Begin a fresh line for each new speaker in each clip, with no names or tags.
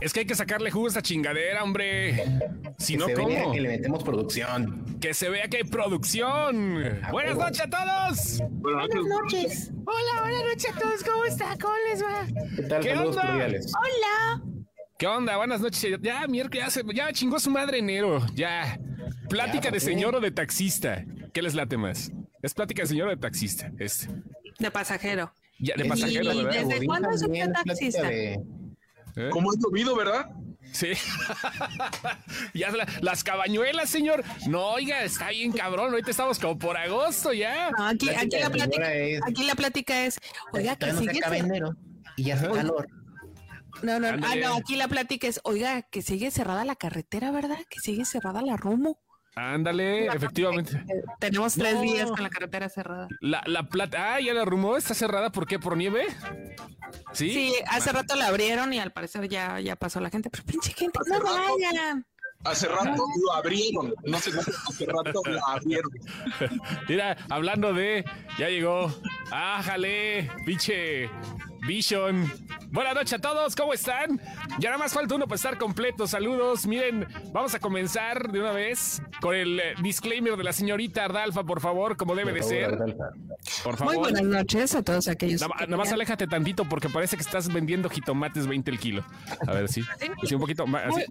Es que hay que sacarle jugo a esta chingadera, hombre. Si
Que
no,
se vea
¿cómo?
que le metemos producción.
Que se vea que hay producción. Buenas noches a todos.
Buenas noches.
Hola, buenas noches a todos. ¿Cómo está? ¿Cómo les va?
¿Qué tal?
¿Qué onda?
cordiales.
¿Qué onda? Buenas noches. Ya, miércoles, ya, se- ya chingó su madre enero. Ya. Plática
Ya,
de señor o de taxista. ¿Qué les late más? Es plática de señor o de taxista. Este.
De pasajero.
Ya, de pasajero,
y
¿verdad?
desde cuándo es usted taxista?
de-
¿Eh?
Como es llovido, ¿verdad?
Sí. ya la- las cabañuelas, señor. No, oiga, está bien cabrón. Ahorita estamos como por agosto ya.
No, aquí,
Plática
aquí, la plática,
es-
aquí la plática es, oiga, que sigue
enero y ya hace calor.
No, no, ah, no, aquí la plática es, oiga, que sigue cerrada la carretera, ¿verdad? Que sigue cerrada la rumbo.
Ándale, efectivamente.
Eh, Tenemos tres
No.
días con la carretera cerrada.
La, la plata. Ah, ya la rumó. Está cerrada. ¿Por qué? ¿Por nieve? Sí.
Sí, hace rato la abrieron y al parecer ya, ya pasó la gente, pero pinche gente, no vayan.
Hace rato lo abrieron. No sé, no sé, hace rato lo abrieron.
Mira, hablando de. Ya llegó. Ájale, pinche. Vision. Buenas noches a todos, ¿cómo están? Ya nada más falta uno para estar completo. Saludos. Miren, vamos a comenzar de una vez con el eh, disclaimer de la señorita Ardalfa, por favor, como debe de ser.
Ardalfa.
Por favor.
Muy buenas noches a todos aquellos.
Nada,
que
nada más aléjate tantito porque parece que estás vendiendo jitomates 20 el kilo. A ver, sí. Sí, un poquito más. Así,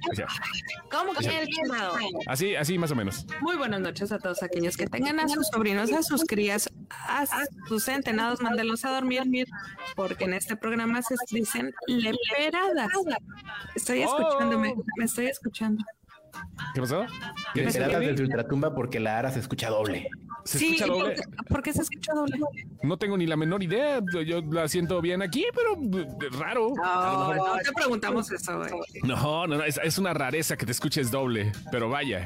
¿Cómo que el quemado?
así, así más o menos.
Muy buenas noches a todos aquellos que tengan a sus sobrinos, a sus crías, a sus centenados, mándelos a dormir, porque en este programa se dicen leperadas. Estoy
Oh.
escuchándome, me estoy escuchando.
¿Qué pasó? ¿Qué Gaby?
desde Ultratumba porque la Ara se escucha doble.
¿Se
sí,
escucha doble?
¿por, por qué se escucha doble?
No tengo ni la menor idea. Yo la siento bien aquí, pero eh, raro.
No, no te preguntamos eso, güey.
No, no, no, es, es una rareza que te escuches doble, pero vaya.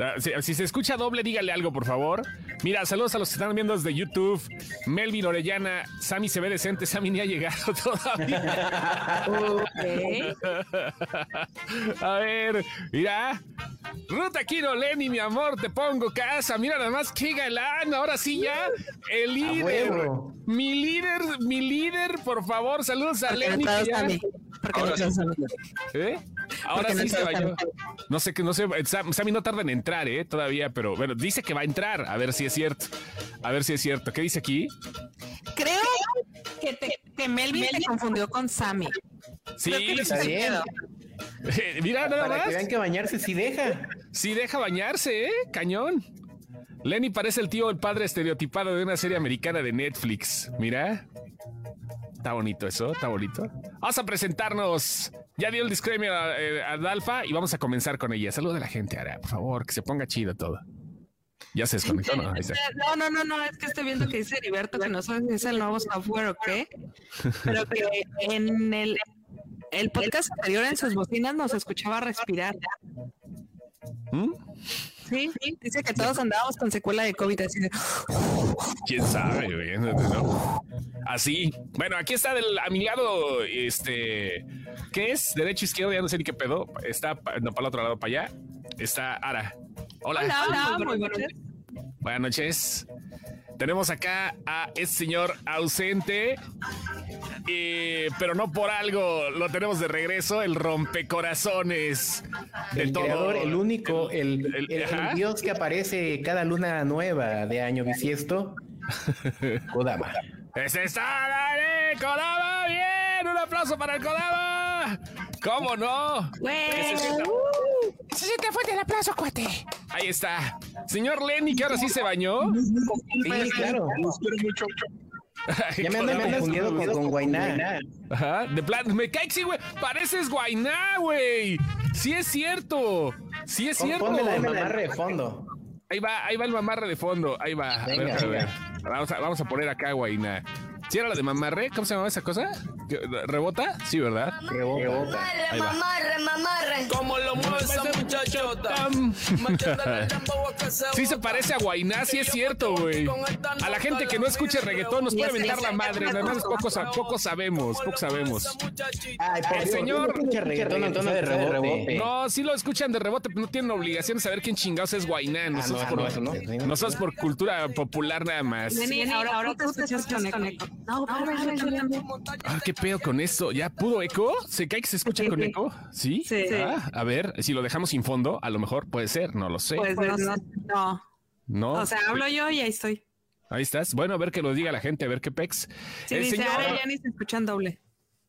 Ah, Si, si se escucha doble, dígale algo, por favor. Mira, saludos a los que están viendo desde YouTube. Melvin Orellana, Sammy se ve decente, Sammy ni ha llegado todavía. A ver, mira. Ruta Aquino, Lenny, mi amor, te pongo casa. Mira nada más qué galán. Ahora sí ya, el líder. Mi líder, mi líder, por favor, saludos a Lenny. ¿Eh? Ahora
no
sí se bañó. No sé que no sé. Sam- Sammy no tarda en entrar, ¿eh? Todavía, pero bueno, dice que va a entrar. A ver si es cierto. A ver si es cierto. ¿Qué dice aquí?
Creo que, te- que Melvin te confundió con Sammy.
Sí,
que
Está bien.
mira nada
Para que
más.
vean que bañarse sí deja.
Sí deja bañarse, ¿eh? Cañón. Lenny parece el tío, el padre estereotipado de una serie americana de Netflix. Mira. Está bonito eso, está bonito. Vamos a presentarnos. Ya dio el disclaimer a, eh, a Dalfa y vamos a comenzar con ella. Saluda a la gente, Ara, por favor, que se ponga chido todo. Ya se desconectó. No,
no, no, no, es que estoy viendo que dice Heriberto que no sabes si es el nuevo software o qué, pero que en el, el podcast anterior en sus bocinas nos escuchaba respirar.
¿Mm?
Sí, dice que todos andábamos con secuela de COVID, así de,
¿Quién sabe, güey? No. Así. Bueno, aquí está del, a mi lado, este, ¿qué es? Derecho, izquierdo, ya no sé ni qué pedo. Está, no, para el otro lado, para allá. Está Ara. Hola.
hola, hola, muy buenas noches.
Buenas noches. Tenemos acá a este señor ausente, eh, pero no por algo lo tenemos de regreso, el rompecorazones
El
todo.
creador, el único, el,
el-
el- el
ajá.
dios que aparece cada luna nueva de año bisiesto. Kodama.
¡Ese está Dani Kodama! ¡Bien! ¡Un aplauso para el Kodama! ¿Cómo no?
Se siente fuerte el aplauso, cuate.
Ahí está. Señor Lenny, que ahora sí se bañó.
Sí, claro.
Los quiero mucho.
Ya me ando
Kodama.
confundiendo con, con Guainá.
Ajá, de plan, me cae sí, güey. Pareces Guainá, güey. Sí es cierto. Sí es cierto.
Ponme la mamarre de fondo.
Ahí va, ahí va el mamarre de fondo. Ahí va. A
Venga,
ver, a ver. Vamos a, vamos a poner acá, Guainá. ¿Sí era la de mamarre? ¿Cómo se llamaba esa cosa? ¿Qué- ¿Rebota? Sí, ¿verdad?
Rebota.
Mamarre,
Ahí va.
mamarre, mamarre.
Como lo mueve esa muchachota.
Sí se parece a Guainá, sí es cierto, güey. A la gente que no escuche reggaetón nos puede mentar la madre. Nada más poco, poco sabemos, poco sabemos.
Ay,
El señor-
no escucha reggaetón, aunque sea de rebote.
No, sí lo escuchan de rebote, pero no tienen obligación de saber quién chingados es Guainá.
Ah, no,
Nosotros, por, nosotros por cultura popular nada más.
Ahora, ahora te escuchas con No.
Ah, ¿Qué ¿Qué pedo con esto? ¿Ya pudo eco? ¿Se cae que se escucha con eco? ¿Sí?
Sí.
Ah, a ver, si lo dejamos sin fondo, a lo mejor puede ser, no lo sé.
Pues no, no, no.
no.
O sea, hablo yo y ahí estoy.
Ahí estás. Bueno, a ver que lo diga la gente, a ver qué pex.
Sí,
El
dice,
señor-
ahora ya ni se escuchan doble.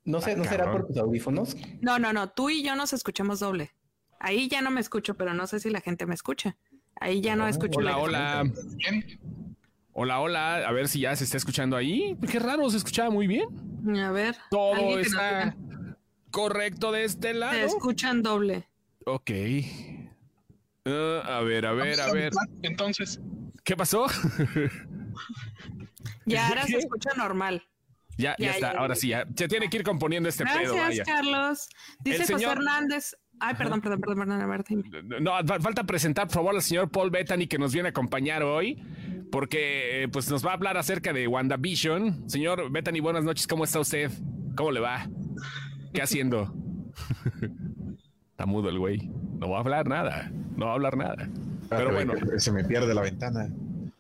No sé, ¿no será por tus audífonos?
No, no, no, tú y yo nos escuchamos doble. Ahí ya no me escucho, pero no sé si la gente me escucha. Ahí ya no escucho.
Hola,
la-
hola.
Bien.
Hola, hola. A ver si ya se está escuchando ahí. Qué raro, se escuchaba muy bien.
A ver.
Todo está correcto de este
Se
lado.
escuchan doble.
Ok. Ah, a ver, a ver, a ver.
Entonces,
¿Qué pasó?
Ya ahora se escucha normal.
ya, ya,
Ya,
está.
ya,
Ahora sí, ya. Se tiene que ir componiendo este pedo,
Gracias. Carlos. Dice
El
José
señor-
Hernández. Ay, perdón, perdón, perdón, perdón. dime.
No, fa- falta presentar, por favor, al señor Paul Bettany que nos viene a acompañar hoy, porque eh, pues nos va a hablar acerca de WandaVision. Señor Bettany, buenas noches, ¿cómo está usted? ¿Cómo le va? ¿Qué haciendo? está mudo el güey. No va a hablar nada. No va a hablar nada. Pero bueno,
Se me pierde la ventana.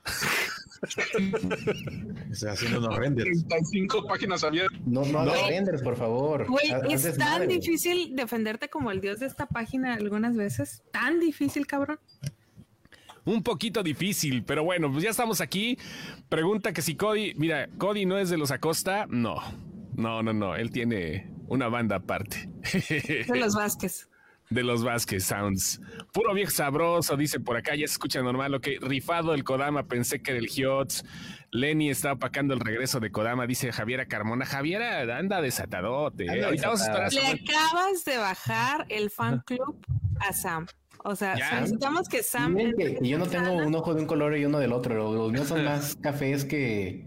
Estoy haciendo unos renders.
35 páginas abiertas.
No, no hagas
No.
renders, por favor.
Güey, es tan difícil defenderte como el dios de esta página algunas veces. Tan difícil, cabrón.
Un poquito difícil, pero bueno, pues ya estamos aquí. Pregunta que si Cody, mira, Cody no es de los Acosta. No, no, no, no. Él tiene una banda aparte.
De los Vázquez.
de los Vázquez Sounds. Puro viejo sabroso, dice por acá, ya se escucha normal. Ok, rifado el Kodama, pensé que era el Hiots. Lenny está opacando el regreso de Kodama, dice Javiera Carmona. Javiera anda desatadote. ¿eh?
Anda
Ahorita vamos a esperar a
desatada.
Le acabas de bajar el fan club a Sam. O sea,
Ya.
necesitamos que Sam.
Miren que, que yo no tengo un ojo de un color y uno del otro. Los, los míos son más cafés que,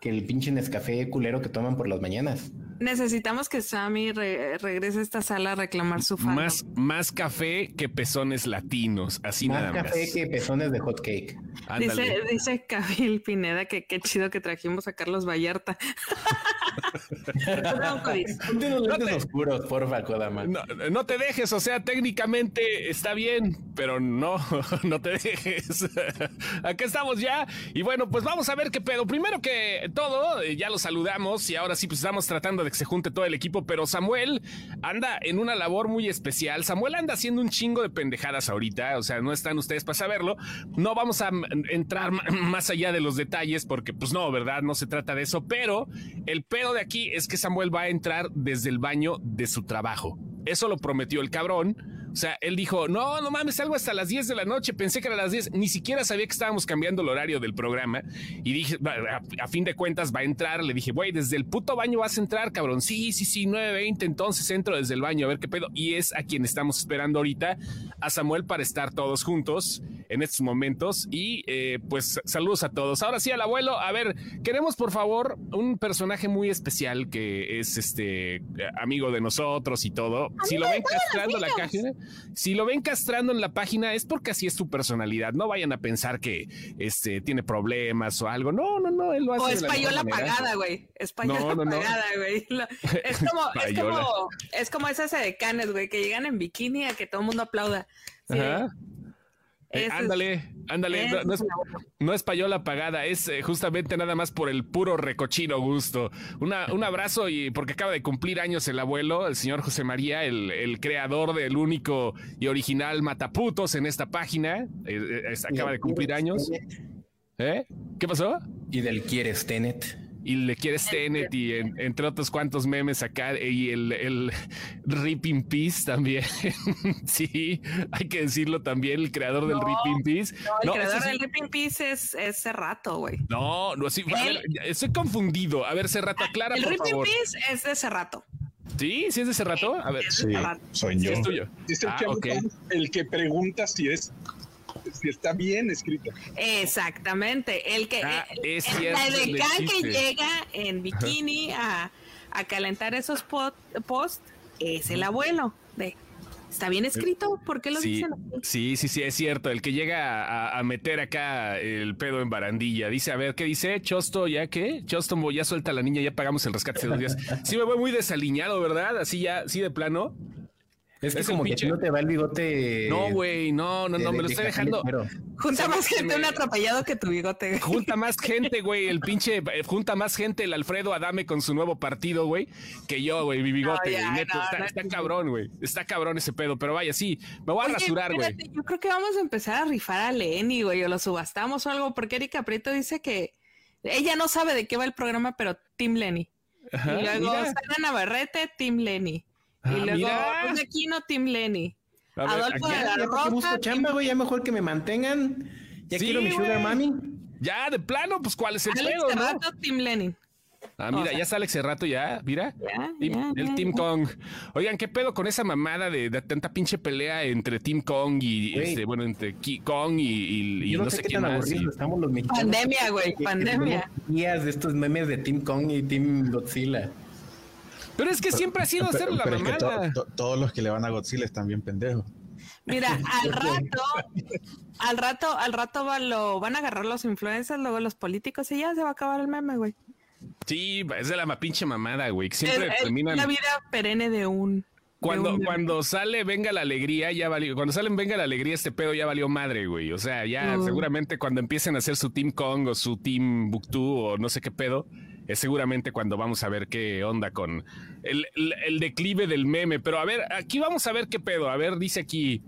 que el pinche Nescafé culero que toman por las mañanas.
Necesitamos que Sammy re- regrese a esta sala a reclamar su fan.
Más, más café que pezones latinos, así
Más
nada más.
café que pezones de hot cake.
Ándale.
Dice, dice Cabil Pineda que qué chido que trajimos a Carlos Vallarta.
Oscuros, porfa, Kodama.
No, no te dejes, o sea, técnicamente está bien, pero no, no te dejes. Acá estamos ya. Y bueno, pues vamos a ver qué pedo. Primero que todo, ya lo saludamos y ahora sí, pues estamos tratando de que se junte todo el equipo, pero Samuel anda en una labor muy especial. Samuel anda haciendo un chingo de pendejadas ahorita, o sea, no están ustedes para saberlo. No vamos a entrar más allá de los detalles porque, pues no, ¿verdad? No se trata de eso, pero el pedo de aquí es que Samuel va a entrar desde el baño de su trabajo. Eso lo prometió el cabrón. O sea, él dijo, no, no mames, salgo hasta las 10 de la noche. Pensé que era las 10. Ni siquiera sabía que estábamos cambiando el horario del programa. Y dije, "Va, a, a fin de cuentas va a entrar. Le dije, güey, desde el puto baño vas a entrar, cabrón. Sí, sí, sí, 9.20. Entonces entro desde el baño a ver qué pedo. Y es a quien estamos esperando ahorita, a Samuel, para estar todos juntos en estos momentos. Y eh, pues saludos a todos. Ahora sí, al abuelo. A ver, queremos por favor un personaje muy especial que es este amigo de nosotros y todo. Si lo ven castrando la página, si lo ven castrando en la página es porque así es su personalidad. No vayan a pensar que este tiene problemas o algo. No, no, no. Él lo hace
O
de la manera.
pagada, güey. Española
No, no, no.
pagada, güey. Es como, es como, es como esas edecanes, güey, que llegan en bikini a que todo el mundo aplauda. Sí,
Ajá. Eh, ándale, ándale. No, no
es
no es payola pagada, es eh, justamente nada más por el puro recochino gusto. Una, un abrazo y porque acaba de cumplir años el abuelo, el señor José María, el, el creador del único y original Mataputos en esta página. Eh, eh, acaba de cumplir años. ¿Eh? ¿Qué pasó?
Y del quieres Tenet.
Y le quieres Tenet y en- entre otros cuantos memes acá y el, el Rip in Peace también. sí, hay que decirlo también, el creador del
No,
Rip in Peace.
No, el
No,
creador
sí-
del Ripping Peace es, es Cerrato, güey.
No, no, sí, a ver,
Él-
estoy confundido. A ver, Serrato, aclara,
El
por
Ripping
favor.
Peace es de Cerrato.
¿Sí? ¿Sí es de Serrato? A ver, sí,
Cerrato.
soy yo.
es tuyo.
Dice el
Ah,
que el que pregunta si es si está bien escrito.
Exactamente. El que
Ah,
el-
es
el- que llega en bikini a, a calentar esos pot- posts es el abuelo. De, ¿Está bien escrito? ¿Por qué lo
Sí,
dicen
sí, sí, sí, es cierto. El que llega a, a meter acá el pedo en barandilla. Dice, a ver, ¿qué dice? Chosto, ¿ya qué? Chosto, ya suelta a la niña, ya pagamos el rescate hace dos días. Sí, me voy muy desaliñado, ¿verdad? Así ya, sí de plano.
Es que
Es
como que
pinche-
ti no te va el bigote.
No, güey, no, no,
de-
no, me
de-
lo
de
estoy dejando.
Junta más gente
me-
un atropellado que tu bigote. güey.
Junta más gente, güey, el pinche, eh, junta más gente el Alfredo Adame con su nuevo partido, güey, que yo, güey, mi bigote,
No,
güey,
ya,
neto,
no,
está,
no,
está
no.
cabrón, güey, está cabrón ese pedo, pero vaya, sí, me voy a
Oye,
rasurar, güey.
Yo creo que vamos a empezar a rifar a Lenny, güey, o lo subastamos o algo, porque Erika Prieto dice que ella no sabe de qué va el programa, pero Team Lenny.
Ajá,
y luego. Sara Navarrete, Team Lenny.
Ah,
y luego
mira.
Luis Aquino, Team Lenny.
A ver,
Adolfo
aquí-
de la
Ya, ¿para qué busco
Roca,
chamba, güey? Ya mejor que me mantengan. Ya
Sí,
quiero mi sugar mami.
Ya, de plano, pues, ¿cuál es el
Alex
pedo, no?
Cerrato, Team Lenny.
Ah, mira,
O sea-
ya está Alex Cerrato, ya, mira.
Ya,
Team-
ya,
el
ya,
Team. Kong. Oigan, ¿qué pedo con esa mamada de, de tanta pinche pelea entre Team Kong y, este, bueno, entre Ki- Kong y, y- y
Yo
no,
no
sé
qué
quién
tan
más? y-
estamos los mexicanos.
Pandemia, güey, pandemia.
Días de estos memes de Team Kong y Team Godzilla.
Pero es que siempre ha sido hacer
Pero,
la
pero es que to-
mamada.
to- todos los que le van a Godzilla están bien pendejos.
Mira, al rato, al rato, al rato va- lo van a agarrar los influencers, luego los políticos y ya se va a acabar el meme, güey.
Sí, es de la pinche mamada, güey.
Es, es
terminan.
la vida perenne de un. de
Cuando,
un
cuando sale Venga la Alegría, ya valió. Cuando salen Venga la Alegría, este pedo ya valió madre, güey. O sea, ya seguramente cuando empiecen a hacer su Team Kong o su Team Buktu o no sé qué pedo, es seguramente cuando vamos a ver qué onda con el, el- el declive del meme. Pero a ver, aquí vamos a ver qué pedo. A ver, dice aquí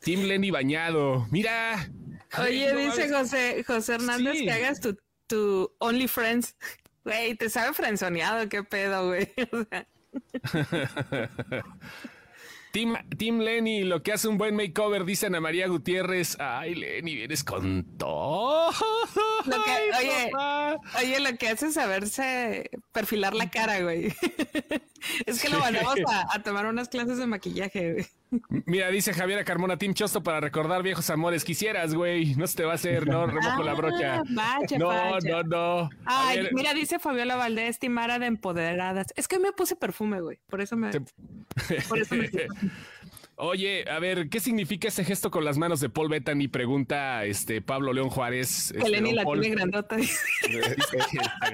Team Lenny Bañado. Mira.
Oye,
No
dice. José, José Hernández
Sí.
que hagas tu, tu OnlyFriends. Güey, te sabe frenzoneado, qué pedo, güey. O sea,
Team, Team Lenny, lo que hace un buen makeover, dice Ana María Gutiérrez. Ay, Lenny, vienes con todo.
Lo que-
Ay,
oye,
papá.
Oye, lo que hace es saberse perfilar la cara, güey. es que lo mandamos a, a tomar unas clases de maquillaje, güey.
Mira, dice Javiera Carmona, Team Chosto para recordar viejos amores. Quisieras, güey. No se te va a hacer, no, remojo la brocha.
Ah, vaya,
No,
vaya.
no, no.
Ay,
ver,
mira, dice Fabiola Valdés, Timara de empoderadas. Es que me puse perfume, güey. Por eso me.
Te-
Por eso me
Oye, a ver, ¿qué significa ese gesto con las manos de Paul Bettany? Pregunta este Pablo León Juárez.
que
este,
la
Paul.
tiene grandota.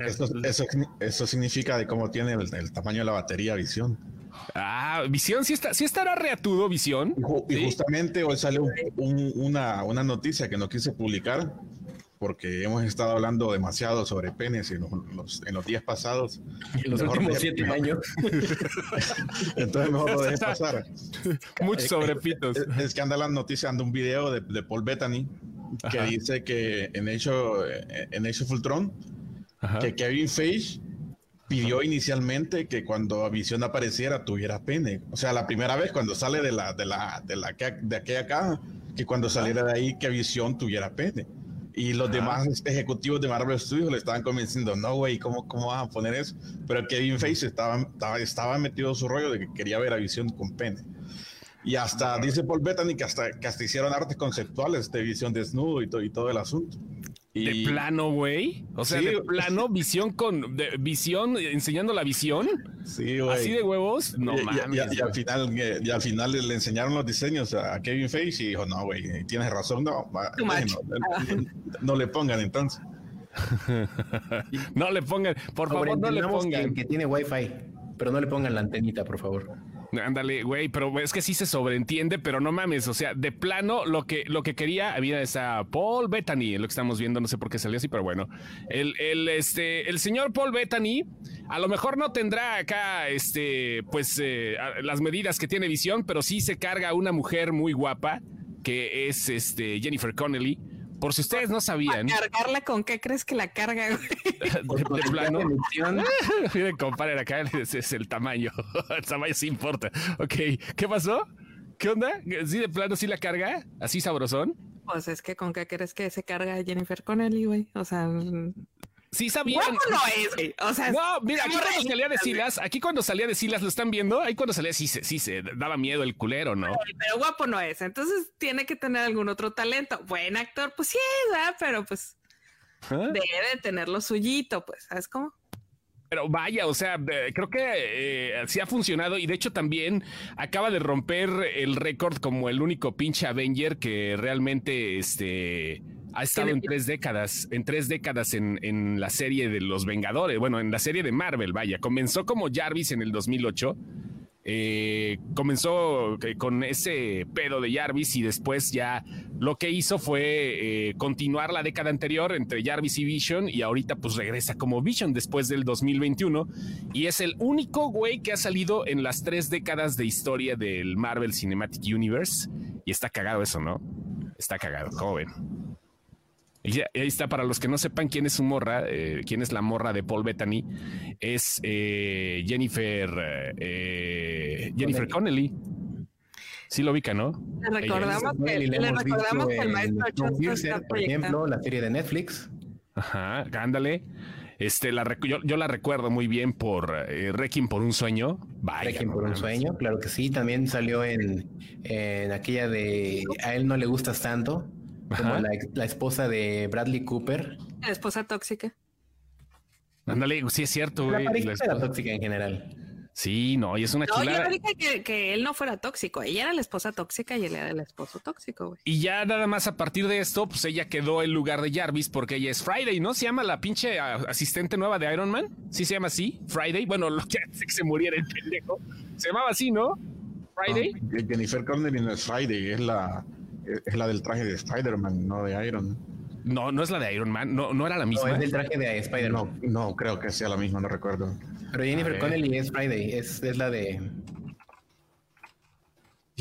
Eso, eso, eso significa de cómo tiene el, el tamaño de la batería visión.
Ah, Visión, sí, está, sí estará reatudo, Visión.
Y, y
Sí.
justamente hoy salió un- una, una noticia que no quise publicar porque hemos estado hablando demasiado sobre penes en los, los- en los días pasados.
En los
Mejor
últimos siete años.
Entonces mejor lo dejé pasar.
Muchos sobrepitos.
Es, es que anda la noticia, anda un video de, de Paul Bettany que
Ajá.
dice que en hecho en Age of Ultron
Ajá.
que Kevin Feige pidió inicialmente que cuando Visión apareciera tuviera pene. O sea, la primera vez cuando sale de la de la de la de aquella caja, que cuando saliera de ahí que Visión tuviera pene. Y los demás ejecutivos de Marvel Studios le estaban convenciendo, no, güey, ¿cómo, ¿cómo vas a poner eso? Pero Kevin Feige estaba, estaba, estaba metido en su rollo de que quería ver a Visión con pene. Y hasta, dice Paul Bettany, que hasta, que hasta hicieron artes conceptuales de Visión desnudo y, to- y todo el asunto. Y,
De plano, güey. O sea,
Sí.
de plano, visión con de- visión, enseñando la visión.
Sí, güey.
Así de huevos. No
y,
mames.
y- y al final, eh, y al final le, enseñaron los diseños a Kevin Feige y dijo, no, güey, tienes razón, no, no, le pongan entonces.
No le pongan, por favor, no le
Sobreentendamos que,
pongan.
que tiene wifi, pero no le pongan la antenita, por favor.
Ándale, güey, pero es que sí se sobreentiende, pero no mames, o sea, de plano lo que lo que quería había esa Paul Bettany, lo que estamos viendo, no sé por qué salió así, pero bueno, el, el este el señor Paul Bettany a lo mejor no tendrá acá este pues eh, las medidas que tiene visión, pero sí se carga una mujer muy guapa que es este Jennifer Connelly. Por si ustedes no sabían,
Cargarla con qué crees que la carga, güey.
de, de plano. Miren, comparen acá, ese es el tamaño. El tamaño sí importa. Ok, ¿qué pasó? ¿Qué onda? ¿Sí de plano sí la carga? ¿Así sabrosón?
Pues es que con qué crees que se carga Jennifer Connelly, güey. O sea,
Sí sabían.
guapo no es, güey. O sea,
No, mira, aquí cuando salía de. Silas, aquí cuando salía de Silas, ¿lo están viendo? Ahí cuando salía, sí, se- sí, se daba miedo el culero, ¿no?
Pero guapo no es. Entonces tiene que tener algún otro talento. Buen actor, pues sí, ¿verdad? Pero pues
¿Ah?
debe de tener lo suyito, pues, ¿sabes cómo?
Pero vaya, o sea, eh, creo que eh, sí ha funcionado y de hecho también acaba de romper el récord como el único pinche Avenger que realmente este, ha estado en tres décadas, en tres décadas en, en la serie de los Vengadores, bueno, en la serie de Marvel, vaya, comenzó como Jarvis en el 2008 eh, comenzó eh, con ese pedo de Jarvis y después ya lo que hizo fue eh, continuar la década anterior entre Jarvis y Vision y ahorita pues regresa como Vision después del 2021 y es el único güey que ha salido en las tres décadas de historia del Marvel Cinematic Universe y está cagado eso, ¿no? Está cagado, ¿cómo ven? Y ahí está, para los que no sepan quién es su morra, eh, quién es la morra de Paul Bettany, es eh, Jennifer, eh, Jennifer Connelly. Sí lo ubica, ¿no?
Le recordamos que, le recordamos que el maestro
por ejemplo, la serie de Netflix.
Ajá, ándale. Este, la yo, yo la recuerdo muy bien por eh, Requiem por un sueño. Vaya.
Requiem por un sueño, claro que sí. También salió en, en aquella de A él no le gustas tanto, como la, la esposa de Bradley Cooper.
La esposa tóxica.
Ándale, sí es cierto,
La
güey.
pareja
La
de la
esposa-
tóxica en general.
Sí, no, y es una
No, yo
chulada.
no dije que, que él no fuera tóxico. Ella era la esposa tóxica y él era el esposo tóxico, güey.
Y ya nada más a partir de esto, pues ella quedó en lugar de Jarvis porque ella es Friday, ¿no? Se llama la pinche ah, asistente nueva de Iron Man. Sí se llama así, Friday. Bueno, lo que hace que se muriera el pendejo. Se llamaba así, ¿no? Friday.
No, Jennifer Connelly no es Friday, es la, es la del traje de Spider-Man, no de Iron.
No, no es la de Iron Man. No, no era la
No,
misma.
es del traje de Spider-Man.
No, no creo que sea la misma, no recuerdo.
Pero Jennifer. Connelly es Friday, es, es la de.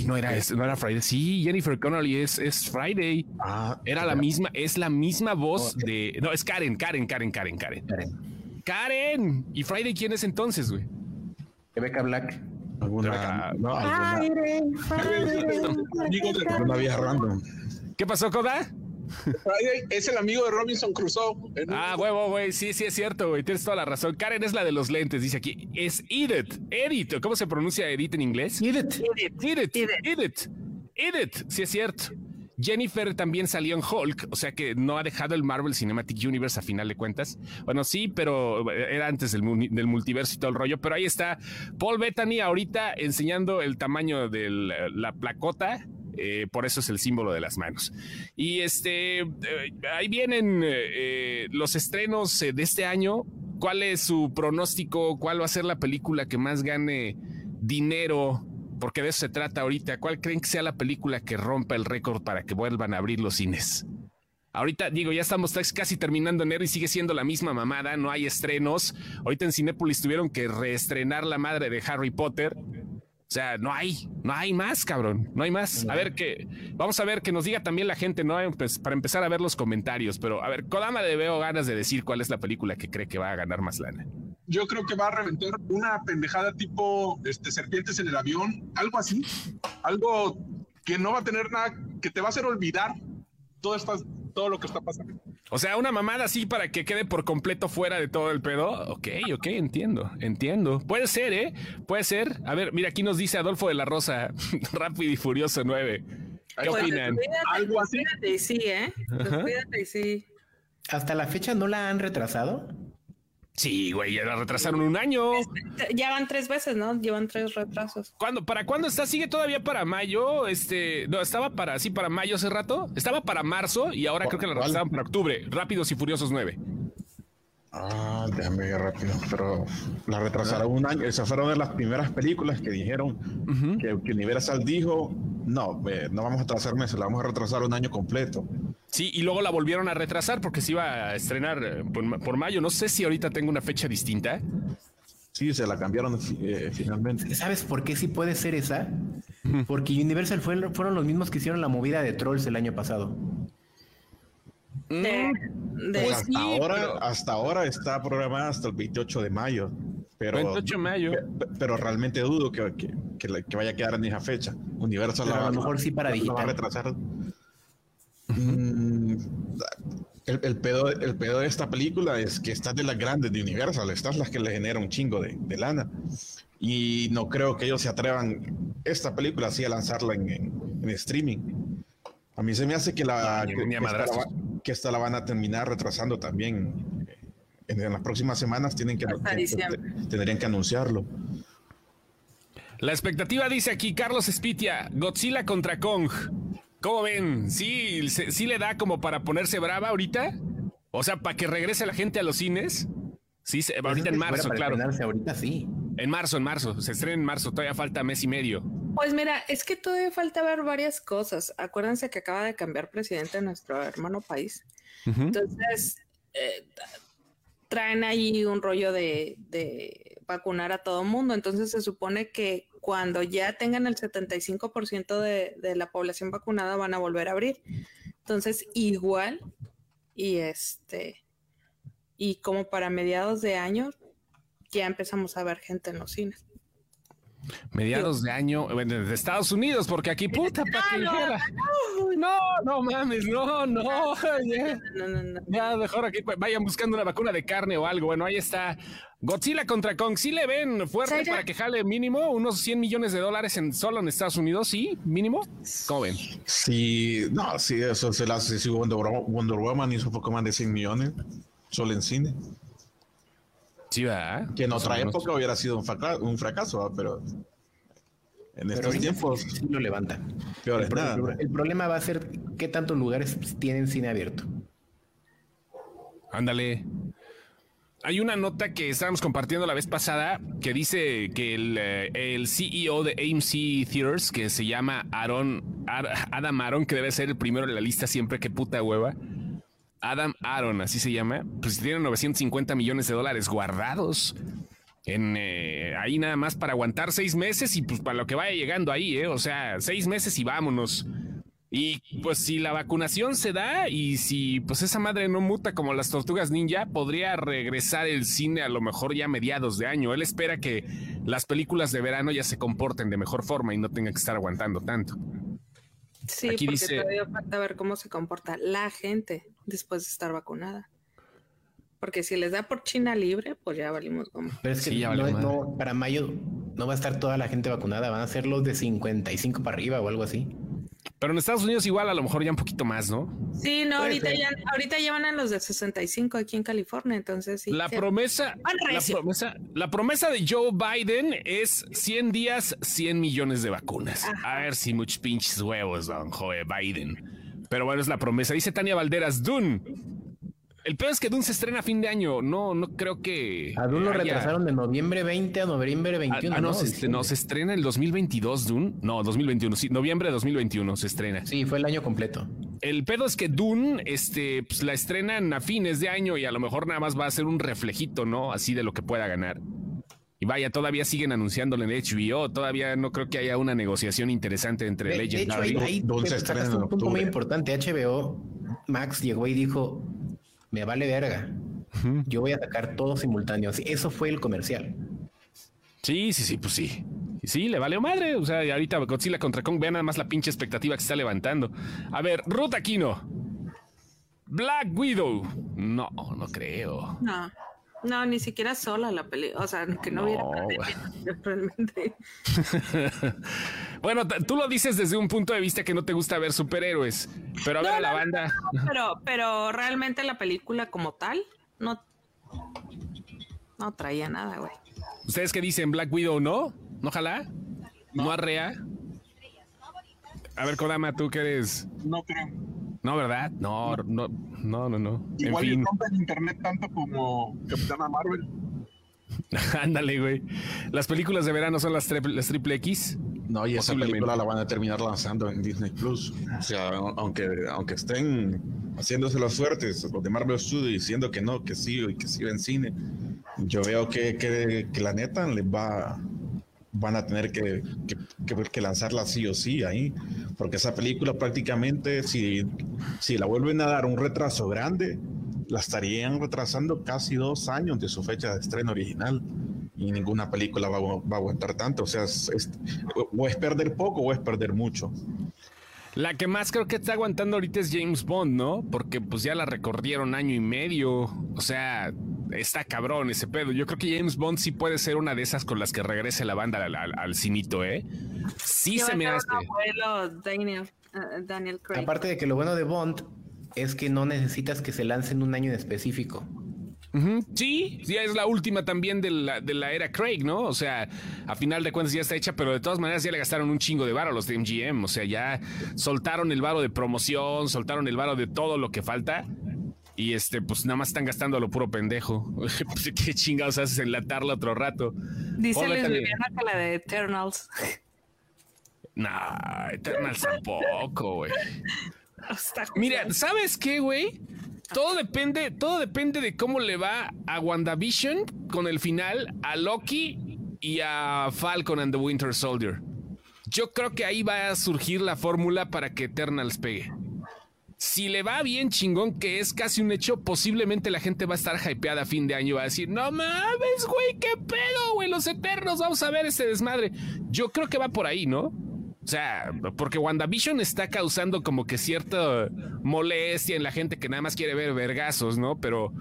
no era, es- no era Friday. Sí, Jennifer Connelly es, es Friday.
Ah,
Era la misma, es la misma voz de. No, es Karen, Karen, Karen, Karen, Karen.
Karen.
Karen. ¿Y Friday quién es entonces, güey?
Rebecca Black.
Alguna, no, alguna,
Amigo de
alguna vieja random.
¿Qué pasó, Koda?
Friday es el amigo de Robinson Crusoe.
Ah, huevo, güey. Sí, sí, es cierto, güey. Tienes toda la razón. Karen es la de los lentes, dice aquí. Es Edith. Edith. ¿Cómo se pronuncia Edith en inglés?
Edith.
Edith. Edith. Edith. Edith. Sí, es cierto. Jennifer también salió en Hulk, o sea que no ha dejado el Marvel Cinematic Universe a final de cuentas. Bueno, sí, pero era antes del, multiverso y todo el rollo. Pero ahí está Paul Bettany ahorita enseñando el tamaño de la placota. eh, por eso es el símbolo de las manos. Y este, eh, ahí vienen eh, eh, los estrenos eh, de este año. ¿Cuál es su pronóstico? ¿Cuál va a ser la película que más gane dinero? Porque de eso se trata ahorita. ¿Cuál creen que sea la película que rompa el récord para que vuelvan a abrir los cines? Ahorita digo, ya estamos casi terminando enero y sigue siendo la misma mamada, no hay estrenos. Ahorita en Cinépolis tuvieron que reestrenar la madre de Harry Potter. O sea, no hay, no hay más, cabrón, no hay más. A ver que, vamos a ver que nos diga también la gente, ¿no? Pues, para empezar a ver los comentarios, pero a ver, Kodama le veo ganas de decir cuál es la película que cree que va a ganar más lana.
Yo creo que va a reventar una pendejada tipo este, serpientes en el avión, algo así. Algo que no va a tener nada, que te va a hacer olvidar todo, esta, todo lo que está pasando.
O sea, una mamada así para que quede por completo fuera de todo el pedo. Ok, ok, entiendo, entiendo. Puede ser, ¿eh? Puede ser. A ver, mira, aquí nos dice Adolfo de la Rosa, Rápido y Furioso 9. ¿Qué
Pues,
opinan?
Algo así.
descuídate y sí, ¿eh? Descuídate y sí.
Hasta la fecha no la han retrasado.
Sí, güey, ya la retrasaron un año.
Ya van tres veces, ¿no? Llevan tres retrasos.
¿Cuándo? ¿Para cuándo está? ¿Sigue todavía para mayo? Este, no, estaba para, sí, para mayo hace rato. Estaba para marzo y ahora creo que la retrasaron para octubre. Rápidos y Furiosos 9.
Ah, déjame ver rápido, pero la retrasaron un año. Esas fueron de las primeras películas que dijeron que, que Universal dijo, no, eh, no vamos a atrasar meses, la vamos a retrasar un año completo.
Sí, y luego la volvieron a retrasar porque se iba a estrenar eh, por, ma- por mayo. No sé si ahorita tengo una fecha distinta.
Sí, se la cambiaron eh, finalmente.
¿Sabes por qué sí puede ser esa? Porque Universal fue- fueron los mismos que hicieron la movida de Trolls el año pasado.
De,
Mm,
de-
Pues hasta
sí,
ahora,
pero-
hasta ahora está programada hasta el 28 de mayo. Pero,
28 de mayo.
pe- pero realmente dudo que, que, que la- que vaya a quedar en esa fecha. Universal
Pero
la
a lo mejor sí para
la- la va a
digital.
Mm, el, el pedo, el pedo de esta película es que estas de las grandes de Universal, estas las que le generan un chingo de, de lana. Y no creo que ellos se atrevan esta película así a lanzarla en, en- en streaming. A mí se me hace que, la, que, esta la
madrazos.
va- que esta la van a terminar retrasando también. En, en las próximas semanas tienen que, tendrían que anunciarlo.
La expectativa dice aquí Carlos Espitia, Godzilla contra Kong. ¿Cómo ven? ¿Sí, se- sí le da como para ponerse brava ahorita? O sea, para que regrese la gente a los cines. Sí, se- ahorita en
Pues es que
marzo,
para
claro.
ahorita sí.
En marzo, en marzo. Se estrena en marzo. Todavía falta mes y medio.
Pues mira, es que todavía falta ver varias cosas. Acuérdense que acaba de cambiar presidente nuestro hermano país. Entonces, eh, traen ahí un rollo de, vacunar a todo mundo. Entonces, se supone que cuando ya tengan el 75% de, de la población vacunada, van a volver a abrir. Entonces, igual, y este, y como para mediados de año, ya empezamos a ver gente en los cines.
Mediados de año bueno, de Estados Unidos, porque aquí puta pa' que dijera. No, no mames, no, no. Ya,
No, no, no.
ya, mejor aquí vayan buscando una vacuna de carne o algo. Bueno, ahí está. Godzilla contra Kong. Sí le ven fuerte
Zaira.
para que jale mínimo unos 100 millones de dólares en solo en Estados Unidos, sí, mínimo. ¿Cómo ven?
Sí, no, sí, eso se le hace. Sí, Wonder, Wo- Wonder Woman hizo poco más de 100 millones solo en cine.
Sí, va.
Que en otra época hubiera sido un, fraca- un fracaso, ¿va? pero en
Pero
estos tiempos,
sí lo levantan.
peor
El,
es
pro-
nada. ¿no?
el problema va a ser qué tantos lugares tienen cine abierto.
Ándale. Hay una nota que estábamos compartiendo la vez pasada que dice que el, eh, el CEO de AMC Theaters, que se llama Aaron, Ar- Adam Aaron, que debe ser el primero en la lista siempre, que puta hueva. Adam Aaron, así se llama, pues tiene 950 millones de dólares guardados en eh, ahí nada más para aguantar seis meses y pues para lo que vaya llegando ahí, ¿eh? O sea, seis meses y vámonos. Y pues si la vacunación se da y si pues esa madre no muta como las tortugas ninja, podría regresar el cine a lo mejor ya a mediados de año. Él espera que las películas de verano ya se comporten de mejor forma y no tengan que estar aguantando tanto.
Sí,
Aquí
porque
dice-
todavía falta ver cómo se comporta la gente después de estar vacunada. Porque si les da por China libre, pues ya valimos como.
Pero es que
Sí, ya
no, no, para mayo no va a estar toda la gente vacunada, van a ser los de 55 para arriba o algo así.
Pero en Estados Unidos igual a lo mejor ya un poquito más, ¿no?
Sí, no, ahorita ya, ahorita ya van a los de 65 aquí en California, entonces sí.
La
sí.
promesa, la promesa, la promesa de Joe Biden es 100 días, 100 millones de vacunas. A ver si muchos pinches huevos, don Joe Biden. Pero bueno, es la promesa. Dice Tania Valderas, Dune. El peor es que Dune se estrena a fin de año. No, no creo que.
A Dune lo
haya-
retrasaron de noviembre 20 a noviembre
Ah,
21.
ah, no, se,
Diciembre.
no, se estrena el 2022, Dune. No, 2021, sí, noviembre de 2021 se estrena.
Sí, fue el año completo.
El pedo es que Dune, este, pues la estrenan a fines de año y a lo mejor nada más va a ser un reflejito, ¿no? Así de lo que pueda ganar. Y vaya, todavía siguen anunciándolo en HBO. Todavía no creo que haya una negociación interesante entre
De, de
Legend.
hecho, ahí,
en
un punto muy importante. HBO, Max llegó y dijo, me vale verga. Yo voy a sacar todo simultáneo. Eso fue el comercial.
Sí, sí, sí, pues sí. Y Sí, le valió madre. O sea, y ahorita Godzilla contra Kong, vean nada más la pinche expectativa que se está levantando. A ver, Ruth Aquino. Black Widow. No, no creo.
No, no, ni siquiera sola la película. O sea, que no,
No,
hubiera pandemia, realmente.
Bueno, tú lo dices desde un punto de vista que no te gusta ver superhéroes. Pero a ver
No,
a la
no,
banda.
Pero, pero realmente la película como tal no, no traía nada, güey.
¿Ustedes qué dicen? ¿Black Widow no? ¿No ojalá? ¿No, arrea? A ver, Kodama, tú que eres.
No creo.
No, ¿verdad? No, no, no, no, no. En
Igual y
fin,
internet tanto como Capitana Marvel.
ándale, güey. Las películas de verano son las, las triple X.
No, y esa película la van a terminar lanzando en Disney Plus. O sea, aunque, aunque estén haciéndose los fuertes, los de Marvel Studios diciendo que no, que sí y que sí en cine, yo veo que, que, que la neta les va van a tener que, que, que- lanzarla sí o sí ahí, porque esa película prácticamente, si, si la vuelven a dar un retraso grande, la estarían retrasando casi dos años de su fecha de estreno original y ninguna película va, va a aguantar tanto. O sea, es- es- o es perder poco o es perder mucho.
La que más creo que está aguantando ahorita es James Bond, ¿no? Porque pues ya la recorrieron año y medio. O sea, está cabrón ese pedo. Yo creo que James Bond sí puede ser una de esas con las que regrese la banda al, al- al cinito, ¿eh? Sí se me hace.
abuelo Daniel, eh, Daniel Craig.
Aparte de que lo bueno de Bond es que no necesitas que se lance en un año en específico.
Ujú, Sí, ya es la última también de la, de la era Craig, ¿no? O sea, a final de cuentas ya está hecha, pero de todas maneras ya le gastaron un chingo de varo a los de MGM. O sea, ya soltaron el varo de promoción, soltaron el varo de todo lo que falta. Y este, pues nada más están gastando a lo puro pendejo. Pues, ¿Qué chingados haces enlatarla otro rato?
Dice
Hola,
Luis
Tania.
Viviana que la de Eternals.
Nah, Eternals tampoco, güey. Mira, ¿sabes qué, güey? Todo depende, todo depende de cómo le va a WandaVision con el final, a Loki y a Falcon and the Winter Soldier. Yo creo que ahí va a surgir la fórmula para que Eternals pegue. Si le va bien chingón, que es casi un hecho, posiblemente la gente va a estar hypeada a fin de año. Va a decir, no mames, güey, qué pedo, güey, los Eternos, vamos a ver este desmadre. Yo creo que va por ahí, ¿no? O sea, porque WandaVision está causando como que cierta molestia en la gente que nada más quiere ver vergazos, ¿no? Pero,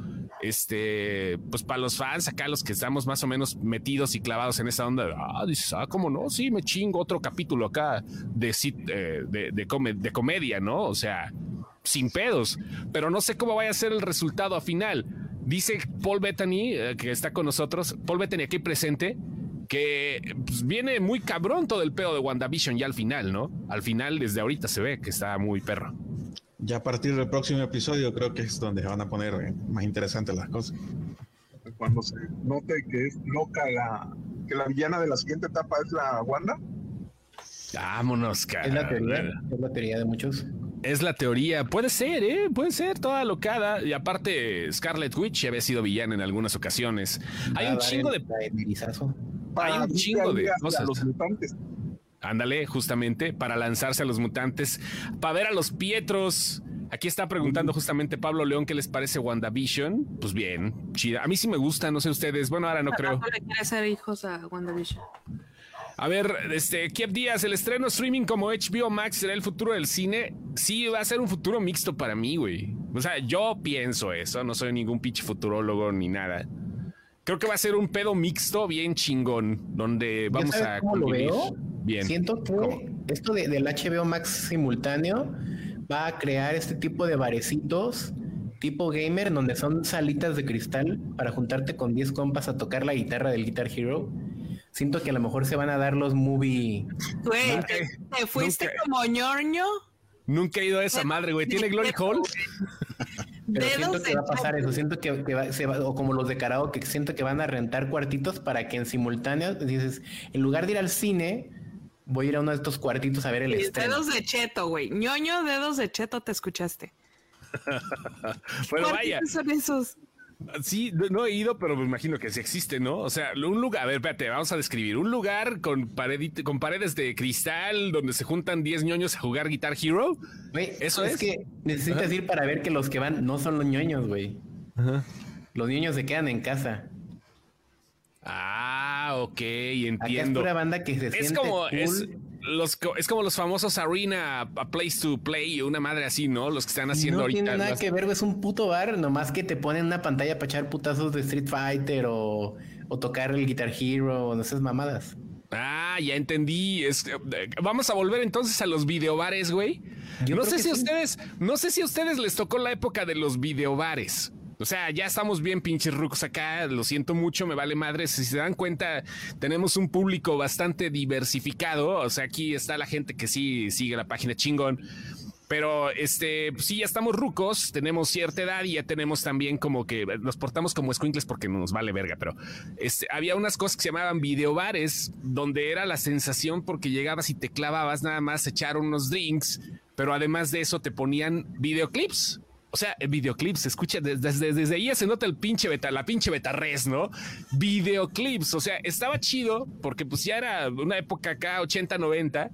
este, pues para los fans, acá los que estamos más o menos metidos y clavados en esa onda, ah, dices, ah, ¿cómo no? Sí, me chingo otro capítulo acá de, eh, de comedia, ¿no? O sea, sin pedos, pero no sé cómo vaya a ser el resultado a final. Dice Paul Bettany, eh, que está con nosotros, Paul Bettany aquí presente, que pues, viene muy cabrón todo el pedo de WandaVision ya al final, ¿no? Al final, desde ahorita se ve que está muy perro.
Ya a partir del próximo episodio creo que es donde van a poner eh, más interesantes las cosas.
Cuando se note que es loca la, que la villana de la siguiente etapa es la Wanda.
Vámonos,
Es
cara.
la teoría, es la teoría de muchos.
Es la teoría. Puede ser, ¿eh? Puede ser toda locada. Y aparte, Scarlet Witch ya había sido villana en algunas ocasiones. Hay un
dar
chingo de... Hay un
darle
chingo de cosas.
los mutantes.
Ándale, justamente, para lanzarse a los mutantes, para ver a los Pietros. Aquí está preguntando justamente Pablo León qué les parece WandaVision. Pues bien, chida. A mí sí me gusta, no sé ustedes. Bueno, ahora no creo.
No le quiere hacer hijos a WandaVision.
A ver, este, Kiev Díaz, el estreno streaming como HBO Max será el futuro del cine. Sí, va a ser un futuro mixto para mí, güey. O sea, yo pienso eso, no soy ningún pinche futurólogo ni nada. Creo que va a ser un pedo mixto bien chingón, donde
¿Ya
vamos a
cómo lo veo?
Bien.
Siento que
¿Cómo?
esto de- del HBO Max simultáneo va a crear este tipo de barecitos tipo gamer donde son salitas de cristal para juntarte con 10 compas a tocar la guitarra del Guitar Hero. Siento que a lo mejor se van a dar los movie.
Güey, te, te fuiste
nunca-
como ñorño.
Nunca he ido a esa madre, güey. ¿Tiene Glory Hall?
Pero siento que va a pasar eso. Siento que, que va- se va- o como los de karaoke, que siento que van a rentar cuartitos para que en simultáneo dices, en lugar de ir al cine, voy a ir a uno de estos cuartitos a ver el estreno.
Dedos de cheto, güey. ñoño, dedos de cheto, te escuchaste.
Bueno, vaya.
¿Cuántos son esos?
Sí, no, he ido, pero me imagino que sí existe, ¿no? O sea, un lugar, a ver, espérate, vamos a describir. Un lugar con, con paredes de cristal donde se juntan 10 ñoños a jugar Guitar Hero.
Güey,
Eso
es,
es.
que necesitas ir para ver que los que van no son los ñoños, güey. Los niños se quedan en casa.
Ah, ok,
Acá es
entiendo.
pura banda que se
Es
siente
como,
cool.
es, los, es como los famosos Arena, a Place to Play, una madre así, ¿no? Los que están haciendo
no
ahorita.
tiene nada
las-
que ver, es un puto bar, nomás que te ponen una pantalla para echar putazos de Street Fighter o, o tocar el Guitar Hero o no esas mamadas.
Ah, ya entendí. Es, eh, vamos a volver entonces a los videobares, güey.
Yo
No sé si a
sí.
ustedes, no sé si a ustedes les tocó la época de los videobares. O sea, ya estamos bien pinches rucos acá, lo siento mucho, me vale madre. Si se dan cuenta, tenemos un público bastante diversificado. O sea, aquí está la gente que sí sigue la página chingón. Pero este, pues sí, ya estamos rucos, tenemos cierta edad y ya tenemos también como que nos portamos como escuincles porque nos vale verga. Pero este, había unas cosas que se llamaban videobares, donde era la sensación porque llegabas y te clavabas nada más echar unos drinks, pero además de eso te ponían videoclips. O sea, videoclips, escucha, desde, desde, ahí se nota el pinche beta, la pinche beta res, ¿no? Videoclips, o sea, estaba chido porque pues ya era una época acá, 80, 90,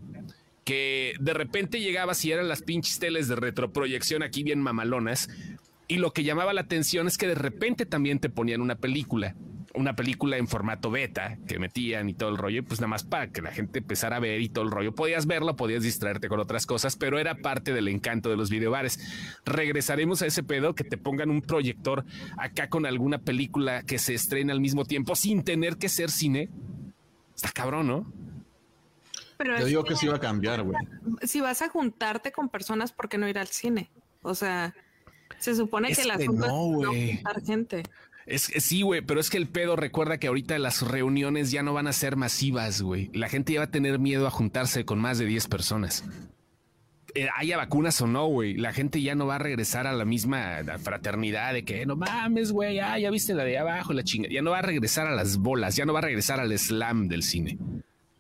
que de repente llegabas y eran las pinches teles de retroproyección aquí bien mamalonas. Y lo que llamaba la atención es que de repente también te ponían una película, una película en formato beta que metían y todo el rollo, y pues nada más para que la gente empezara a ver y todo el rollo. Podías verlo, podías distraerte con otras cosas, pero era parte del encanto de los videobares. Regresaremos a ese pedo que te pongan un proyector acá con alguna película que se estrena al mismo tiempo sin tener que ser cine. Está cabrón, ¿no?
Pero
Yo digo que sí va a cambiar, güey.
si vas a juntarte con personas, ¿por qué no ir al cine? O sea, se supone
Es
que el
que no,
es no
güey.
juntar gente.
Es que sí, güey, pero es que el pedo recuerda que ahorita las reuniones ya no van a ser masivas, güey. La gente ya va a tener miedo a juntarse con más de 10 personas. eh, haya vacunas o no, güey, la gente ya no va a regresar a la misma fraternidad de que no mames, güey, ah, ya viste la de abajo, la chinga. Ya no va a regresar a las bolas, ya no va a regresar al slam del cine.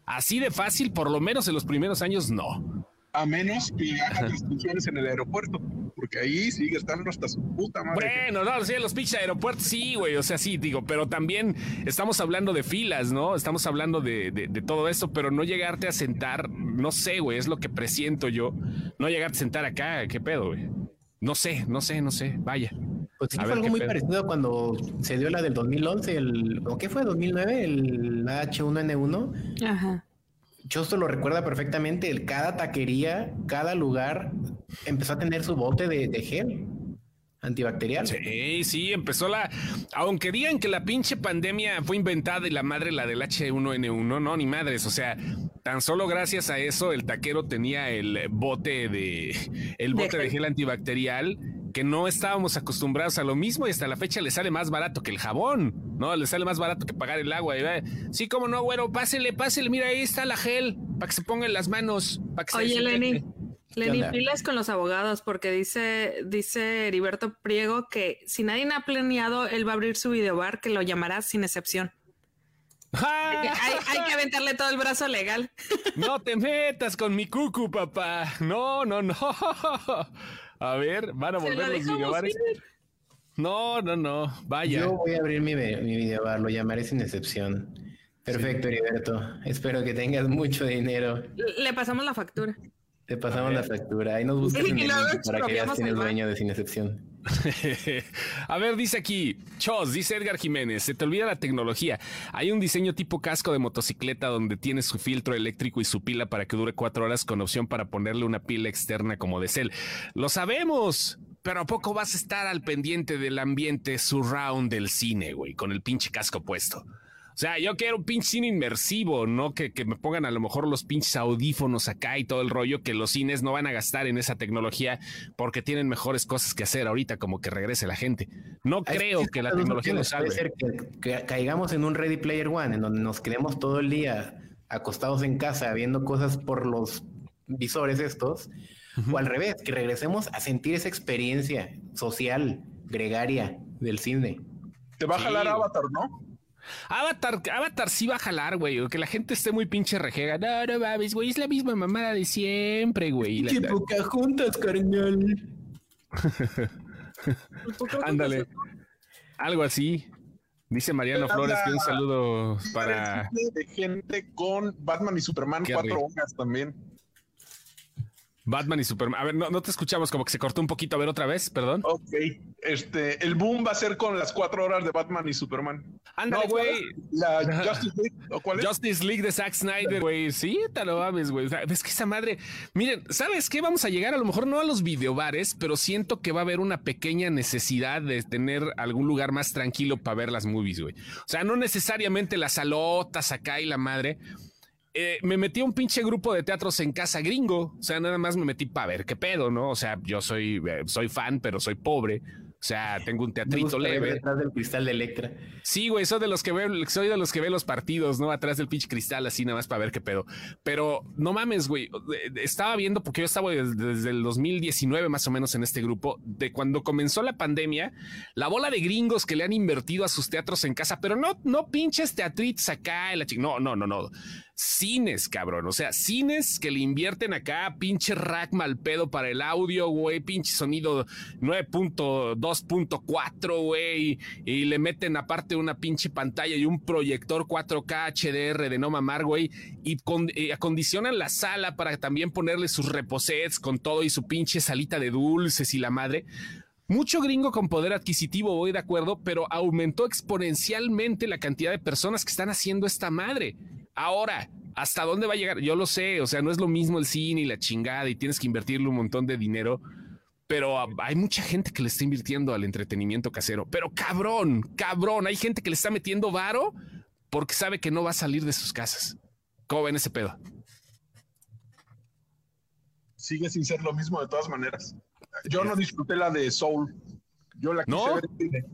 Así de fácil, por lo menos en los primeros años, no.
A menos que hagan restricciones en el aeropuerto, porque ahí sigue estando hasta su puta madre.
Bueno, no, sí, los pinches aeropuertos, sí, güey, o sea, sí, digo, pero también estamos hablando de filas, ¿no? Estamos hablando de, de- de todo esto, pero no llegarte a sentar, no sé, güey, es lo que presiento yo, no llegarte a sentar acá, ¿qué pedo, güey? No sé, no sé, no sé, vaya.
Pues sí,
A
fue algo muy
pedo.
parecido cuando se dio la del 2011, el, ¿o qué fue? ¿2009? El H1N1.
Ajá.
Chosto lo recuerda perfectamente. El, cada taquería, cada lugar empezó a tener su bote de, de gel antibacterial.
Sí, sí, empezó la. Aunque digan que la pinche pandemia fue inventada y la madre la del H1N1, no, ni madres. O sea, tan solo gracias a eso el taquero tenía el bote de. El bote de
gel
antibacterial que no estábamos acostumbrados a lo mismo y hasta la fecha le sale más barato que el jabón, ¿no? Le sale más barato que pagar el agua. y va, Sí, como no, güero, pásele, pásele, mira, ahí está la gel, para que se pongan las manos, para que se
Oye, Lenny. Lenny, pilas con los abogados, porque dice, dice Heriberto Priego que si nadie ha planeado, él va a abrir su videobar que lo llamará sin excepción.
¡Ah!
Hay, hay que aventarle todo el brazo legal.
No te metas con mi cucu, papá. No, no, no. A ver, van a volver
lo
los videobares.
ir.
No, no, no. Vaya.
Yo voy a abrir mi, mi videobar, lo llamaré sin excepción. Perfecto, Heriberto. Espero que tengas mucho dinero.
Le pasamos la factura.
Te pasamos la factura. Ahí nos buscas
Sí,
en
y
el para que veas quién es
el
dueño de sin excepción.
A ver, dice aquí, Chos, dice Edgar Jiménez, se te olvida la tecnología. Hay un diseño tipo casco de motocicleta donde tiene su filtro eléctrico y su pila para que dure cuatro horas con opción para ponerle una pila externa como de cel. Lo sabemos, pero ¿a poco vas a estar al pendiente del ambiente surround del cine, güey, con el pinche casco puesto? O sea, yo quiero un pinche cine inmersivo, no que, que me pongan a lo mejor los pinches audífonos acá y todo el rollo, que los cines no van a gastar en esa tecnología porque tienen mejores cosas que hacer ahorita, como que regrese la gente. No creo que la tecnología nos
opciones.
salve.
Puede ser que, que caigamos en un Ready Player One, en donde nos quedemos todo el día acostados en casa viendo cosas por los visores estos, o al revés, que regresemos a sentir esa experiencia social, gregaria del cine.
Te va a
Sí.
jalar Avatar, ¿no?
Avatar, Avatar sí va a jalar, güey, que la gente esté muy pinche rejega. No, no mames, güey, es la misma mamada de siempre, güey. La-
poca juntas, carnal.
Ándale. Algo así. Dice Mariano Flores que un saludo para...
De gente con Batman y Superman,
Qué
cuatro horas también.
Batman y Superman. A ver, no, no te escuchamos, como que se cortó un poquito. A ver, otra vez, perdón.
Ok. Este, el boom va a ser con las cuatro horas de Batman y Superman.
Ándale,
No, ¿cuál
güey.
La Justice League, ¿o cuál es?
Justice League de Zack Snyder, güey. Sí, te lo mames, güey. Es que esa madre. Miren, ¿sabes qué? Vamos a llegar a lo mejor no a los videobares, pero siento que va a haber una pequeña necesidad de tener algún lugar más tranquilo para ver las movies, güey. O sea, no necesariamente las salotas acá y la madre. Eh, me metí a un pinche grupo de teatros en casa gringo. O sea, nada más me metí para ver qué pedo, ¿no? O sea, yo soy, eh, soy fan, pero soy pobre. O sea, tengo un teatrito leve.
detrás del cristal de Electra.
Sí, güey, soy de los que ve, soy de los que ve los partidos, ¿no? Atrás del pinche cristal, así nada más para ver qué pedo. Pero no mames, güey. eh, Estaba viendo, porque yo estaba desde, el 2019 más o menos en este grupo, de cuando comenzó la pandemia, la bola de gringos que le han invertido a sus teatros en casa, pero no, no pinches teatritos acá, en la chi- no, no, no, no. Cines, cabrón. O sea, cines que le invierten acá, pinche rack mal pedo para el audio, güey, pinche sonido 9.2.4, güey, y le meten aparte una pinche pantalla y un proyector 4K HDR de no mamar, güey, y, y acondicionan la sala para también ponerle sus reposets con todo y su pinche salita de dulces y la madre. Mucho gringo con poder adquisitivo, voy de acuerdo, pero aumentó exponencialmente la cantidad de personas que están haciendo esta madre. Ahora, ¿hasta dónde va a llegar? Yo lo sé, o sea, no es lo mismo el cine y la chingada y tienes que invertirle un montón de dinero, pero hay mucha gente que le está invirtiendo al entretenimiento casero. Pero cabrón, cabrón, hay gente que le está metiendo varo porque sabe que no va a salir de sus casas. ¿Cómo ven ese pedo?
Sigue sin ser lo mismo de todas maneras. Yo no disfruté la de Soul. Yo la quise
¿No?
ver en cine.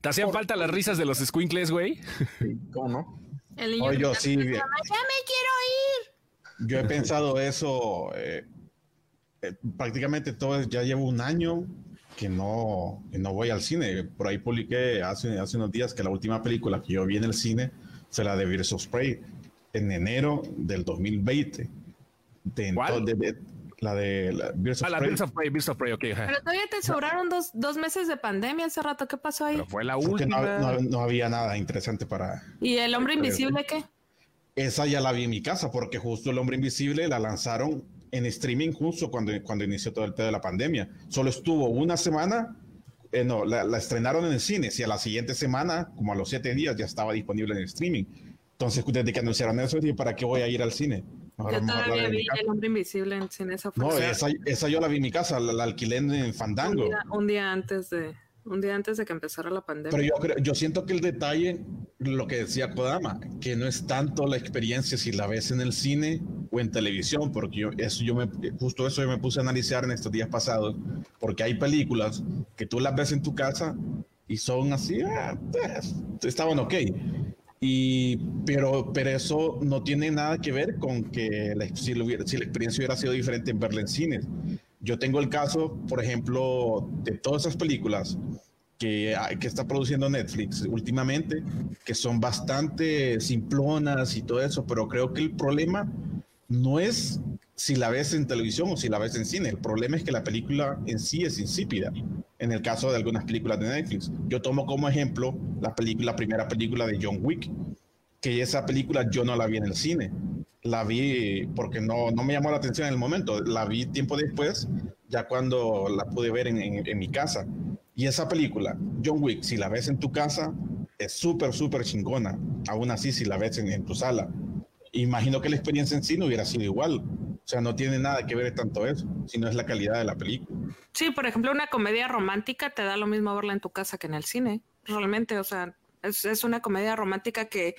¿Te hacían falta las risas de los squinkles, güey?
Sí, ¿Cómo no?
El niño
Oh, yo sí, bien.
"Mamá, ya me quiero ir.
Yo he pensado eso. eh, eh, prácticamente todo, ya llevo un año que no, que no voy al cine. Por ahí publiqué hace, hace unos días que la última película que yo vi en el cine fue la de Birds of Prey en enero del 2020. De,
¿Cuál?
de- de- la de la Birds of
Ah, la
Prey.
Birds of Prey, Birds of Prey, ok.
Pero todavía te sobraron dos, dos meses de pandemia hace rato. ¿Qué pasó ahí?
Pero fue la
Porque no,
última.
no- no había nada interesante para...
¿Y el hombre invisible qué?
Esa ya la vi en mi casa porque justo El Hombre Invisible la lanzaron en streaming justo cuando, cuando inició todo el pedo de la pandemia. Solo estuvo una semana, eh, no, la, la estrenaron en el cine y a la siguiente semana, como a los siete días, ya estaba disponible en el streaming. Entonces, desde que anunciaron eso, dije, ¿para qué voy a ir al cine?
Yo todavía
en
vi el hombre invisible en cine. Esa
No, esa, esa yo la vi en mi casa, la, la alquilé en, en Fandango.
día, un día antes de un día antes de que empezara la pandemia.
Pero yo creo, yo siento que el detalle, lo que decía Kodama, que no es tanto la experiencia si la ves en el cine o en televisión, porque yo, eso yo me, justo eso yo me puse a analizar en estos días pasados, porque hay películas que tú las ves en tu casa y son así, ah, pues, estaban ok. Y, pero, pero eso no tiene nada que ver con que la, si, hubiera- si la experiencia hubiera sido diferente en verla en cines. Yo tengo el caso, por ejemplo, de todas esas películas que, hay- que está produciendo Netflix últimamente, que son bastante simplonas y todo eso, pero creo que el problema no es si la ves en televisión o si la ves en cine, el problema es que la película en sí es insípida. En el caso de algunas películas de Netflix, yo tomo como ejemplo la película, la primera película de John Wick, que esa película yo no la vi en el cine. La vi porque no, no me llamó la atención en el momento. La vi tiempo después, ya cuando la pude ver en, en- en mi casa. Y esa película, John Wick, si la ves en tu casa, es súper, súper chingona. Aún así, si la ves en, en tu sala. Imagino que la experiencia en cine hubiera sido igual. O sea, no tiene nada que ver tanto eso, sino es la calidad de la película.
Sí, por ejemplo, una comedia romántica te da lo mismo verla en tu casa que en el cine. Realmente, o sea, es, es una comedia romántica que,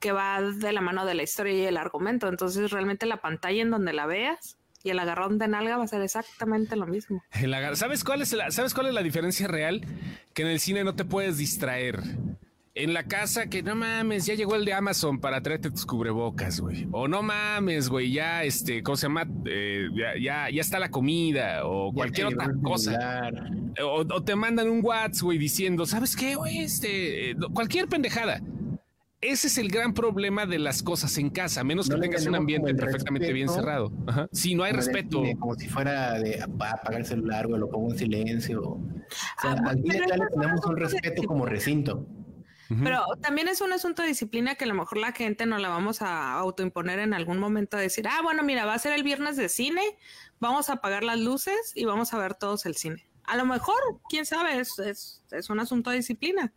que va de la mano de la historia y el argumento. Entonces, realmente la pantalla en donde la veas y el agarrón de nalga va a ser exactamente lo mismo.
El ¿Sabes cuál es la, ¿Sabes cuál es la diferencia real? Que en el cine no te puedes distraer. En la casa, que no mames, ya llegó el de Amazon para traerte tus cubrebocas, güey. O no mames, güey, ya este, ¿cómo se llama? Eh, ya, ya, ya está la comida o
Ya
cualquier otra cosa. O, o te mandan un WhatsApp, güey, diciendo, ¿sabes qué, güey? Este, eh, cualquier pendejada. Ese es el gran problema de las cosas en casa, a menos
No
que tengas un ambiente perfectamente bien cerrado. Ajá. Sí, no hay respeto.
cine, como si fuera de ap- apagar el celular, güey, lo pongo en silencio. O sea,
Ah,
al ya le tenemos un respeto como recinto.
Pero también es un asunto de disciplina que a lo mejor la gente no la vamos a autoimponer en algún momento a decir, ah, bueno, mira, va a ser el viernes de cine, vamos a apagar las luces y vamos a ver todos el cine. A lo mejor, quién sabe, es, es, es un asunto de disciplina.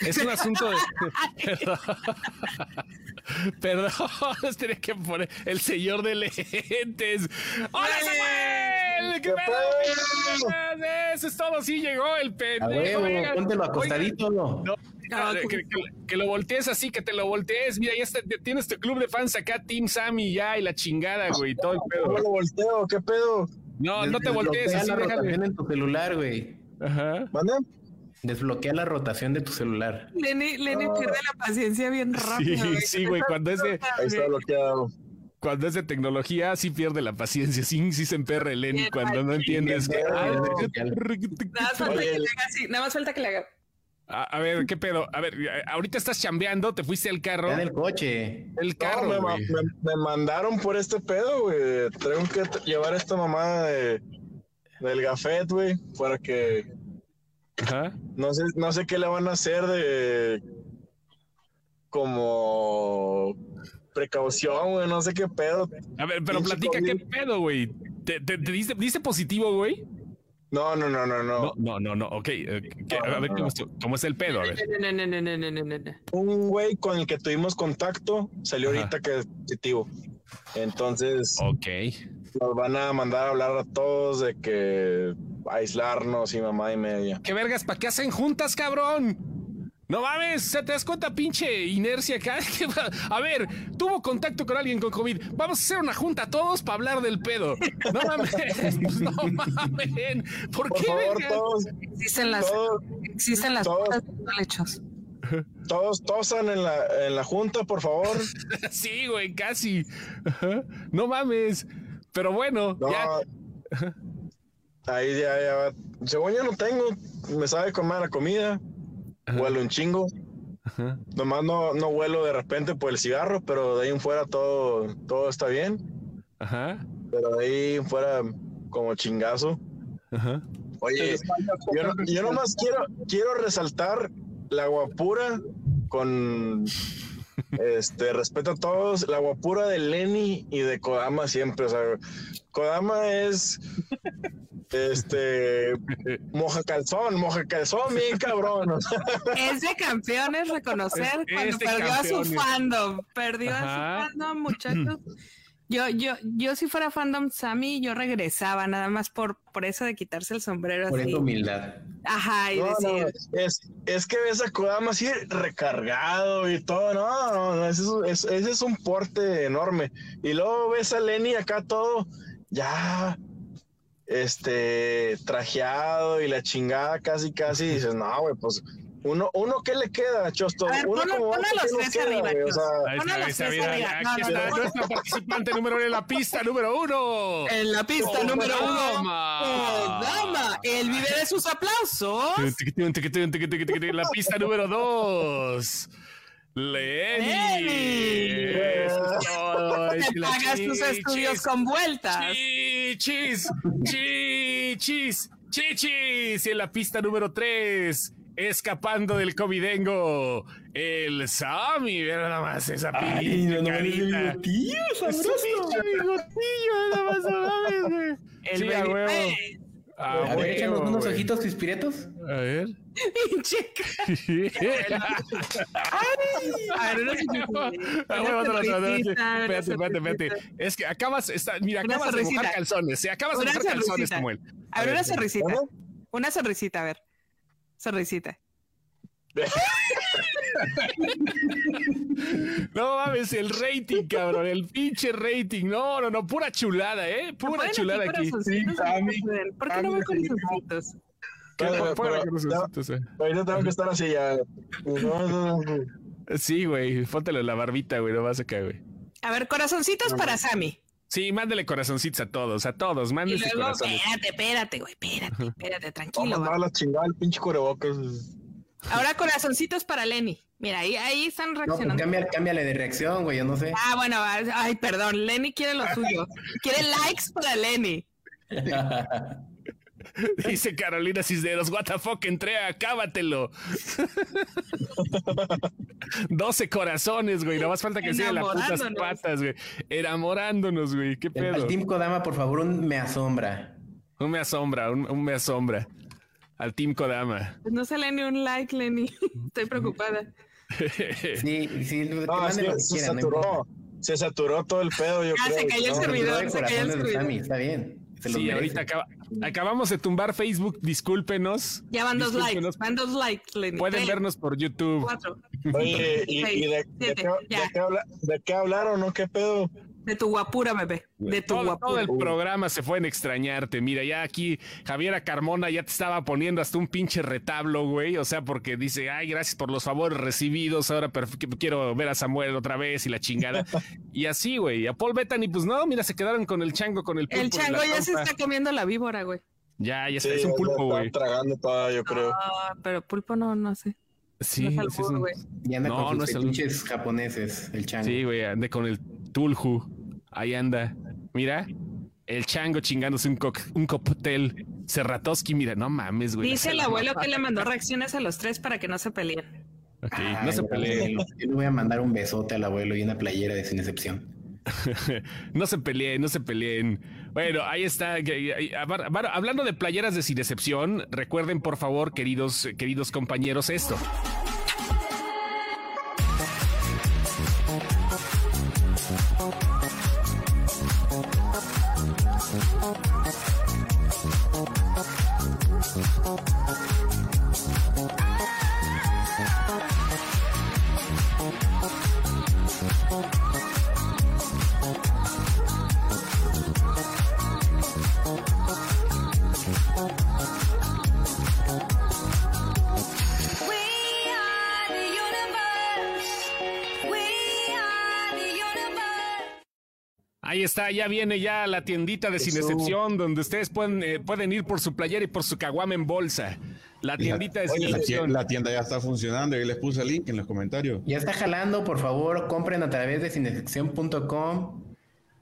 Es un asunto de. Perdón. Tenía que poner el señor de lentes. ¡Hola, Samuel! ¿Qué pedo? Eso es todo. Sí, llegó el pendejo.
póntelo acostadito.
No,
Ah,
que, que- que lo voltees así, que te lo voltees. Mira, ya está, tienes tu club de fans acá, Team Sammy, ya, y la chingada, güey, todo el
¿Cómo
pedo.
lo volteo? ¿Qué pedo?
No, no te voltees así,
rotación en tu celular, güey.
Ajá.
¿Mande?
Desbloquea la rotación de tu celular.
Lenny, Lenny pierde la paciencia bien rápido.
Sí, sí, güey, cuando es de,
Ahí está bloqueado.
cuando es de tecnología, sí pierde la paciencia, sí, sí se emperra el Lenny cuando no entiendes. Ah,
Nada más falta que le haga así, nada más falta que le haga.
A, a ver, ¿qué pedo? A ver, ahorita estás chambeando, te fuiste al carro.
En el coche.
El
No,
carro,
me, ma-
güey.
me- me mandaron por este pedo, güey. Tengo que llevar esta mamada de, del gafet, güey, para que
Ajá.
no sé, no sé qué le van a hacer de como precaución, güey, no sé qué pedo.
A ver, pero platica qué pedo, güey. ¿Te, te, te diste, diste positivo, güey?
No, no, no, no, no.
No, no, no, no. Ok. eh, a ver, ¿cómo, es- cómo es el pedo? A ver.
No, no, no, no, no, no, no, no.
Un güey con el que tuvimos contacto salió
Ajá.
ahorita que es positivo. Entonces
Ok.
nos van a mandar a hablar a todos de que aislarnos y mamá y media.
¿Qué vergas? ¿Para qué hacen juntas, cabrón? No mames, ¿se te das cuenta, pinche inercia acá? A ver, tuvo contacto con alguien con COVID. Vamos a hacer una junta todos para hablar del pedo. No mames, pues no mames. ¿Por,
Por
qué,
favor,
vergas?
todos,
Existen las,
todos,
existen las
todos.
juntas de
todos tosan en la, en la junta, por favor.
Sí, güey, casi. No mames. Pero bueno,
No,
ya.
Ahí ya, ya. Según yo no tengo, me sabe comer la comida, huelo un chingo.
Ajá.
Nomás no, no huelo de repente por el cigarro, pero de ahí en fuera todo, todo está bien.
Ajá.
Pero de ahí en fuera como chingazo.
Ajá.
Oye, yo, yo nomás quiero, quiero resaltar la guapura con este respeto a todos, la guapura de Lenny y de Kodama siempre. O sea, Kodama es este moja calzón, moja calzón, bien cabrón. o sea,
Es de campeones reconocer
Es-
cuando perdió a su fandom. Perdió
Ajá.
a su fandom, muchachos. Yo, yo, yo si fuera fandom Sammy, yo regresaba nada más por, por eso de quitarse el sombrero
Por
así.
esa humildad.
Ajá, y
no, no,
decir,
es, es que ves a Kodama así recargado y todo, no, no, no, ese es- ese es un porte enorme. Y luego ves a Lenny acá todo, ya, este, trajeado y la chingada casi, casi, dices, no, güey, pues, uno, uno, ¿qué le queda, Chosto?
A ver,
uno
ponlo-
como
ponlo
vato,
a los
¿qué nos
tres
queda,
arriba,
güey? O sea,
Ahí
Pon a
está,
los tres arriba.
aquí
No, no,
está
no.
nuestro participante número uno en la pista número uno.
en la pista
Oh,
número uno.
Kodama.
Kodama, él vive de sus aplausos.
La pista número dos. Lenny.
Lenny.
Eso es todo.
Te pagas tus estudios con vueltas.
Chichis, chichis, chichis. Y en la pista número 3, escapando del covidengo, el Sammy. Mira nada más esa pinche carita. Ese pinche bigotillo, nada más, no.
El
Sí,
baby face.
A
ver, échanos unos
güey.
ojitos pispiretos.
A ver.
Pinche A ver, una
Ah, bueno, otro, otro, otro.
sonrisita, una
Espérate, espérate, espérate.
sonrisita.
Es que acabas, está, mira,
Una
acabas de mojar calzones. ¿eh? Acabas de
Una
mojar calzones. Samuel.
A ver, una sonrisita.
¿cómo?
Una sonrisita, a ver. Sonrisita.
No mames, el rating, cabrón, el pinche rating. No, no, no, pura chulada, ¿eh? Pura
¿Pueden
chulada aquí.
Sí,
pueden? ¿Por qué no
sí.
corazoncitos?
¿Qué?
Pero- tengo que estar así ya. No, no, no.
Sí, güey, póntelo en la barbita, güey, no vas acá, güey.
A ver, corazoncitos para Sammy.
Sí, mándele corazoncitos a todos, a todos,
luego,
corazones.
espérate, espérate, güey, espérate, espérate, tranquilo.
Vamos a la chingada el pinche cubrebocas.
Ahora corazoncitos para Lenny. Mira, ahí, ahí están
No, pues
reaccionando.
cámbiale, cámbiale de reacción, güey, yo no sé.
Ah, bueno, ay, perdón, Lenny quiere lo suyo. Quiere likes para Lenny.
Dice Carolina Cisneros, what the fuck, Entrega, acábatelo. 12 corazones, güey, no más falta que sea las putas patas, güey. Enamorándonos, güey, qué
El,
pedo.
al Team Kodama, por favor, un me asombra.
Un me asombra, un, un me asombra. Al Team Kodama.
Pues no sale ni un like, Lenny. Estoy preocupada.
Sí, sí,
No,
lo que
se
quieran,
saturó. Se saturó todo el pedo, yo
Ah,
creo.
se cayó el servidor. se cayó el servidor.
Está bien.
Sí,
merece.
ahorita acaba- acabamos de tumbar Facebook, discúlpenos.
Ya van dos likes, van dos likes, Lenny.
Pueden vernos por YouTube.
Cuatro.
Oye, ¿y, y de, qué,
ya.
de qué habla- de qué hablaron, no? ¿Qué pedo?
De tu guapura, bebé. De tu
Todo, todo
guapura.
el programa se fue en extrañarte. Mira, ya aquí Javiera Carmona ya te estaba poniendo hasta un pinche retablo, güey. O sea, porque dice, ay, gracias por los favores recibidos. Ahora quiero ver a Samuel otra vez y la chingada. y así, güey. A Paul Bettany, pues no, mira, se quedaron con el chango, con el pulpo.
El chango ya se está comiendo la víbora, güey.
Ya, ya
Sí,
está, es un pulpo, güey.
tragando toda, yo creo.
Ah, pero pulpo no, no sé.
Sí,
no es
sí,
albur,
es un-
güey.
Y anda
No,
con
no
sus
es el-
pinches japoneses, el chango.
Sí, güey, ande con el Tulhu. Ahí anda. Mira, el chango chingándose un, coc- un cóctel. Serratoski, mira, no mames, güey.
Dice el abuelo que le mandó reacciones a los tres para que no se peleen.
Ok,
Ay,
no se peleen.
Yo le voy a mandar un besote al abuelo y una playera de sin excepción.
no se peleen, no se peleen. Bueno, ahí está. Hablando de playeras de sin excepción, recuerden por favor, queridos, queridos compañeros, esto. Ahí está, ya viene ya la tiendita de Sin. Excepción, donde ustedes pueden, eh, pueden ir por su playera y por su caguama en bolsa. La tiendita de Sin
la,
Excepción.
la tienda ya está funcionando. Ahí les puse el link en los comentarios.
Ya está jalando, por favor, compren a través de cinesección.com.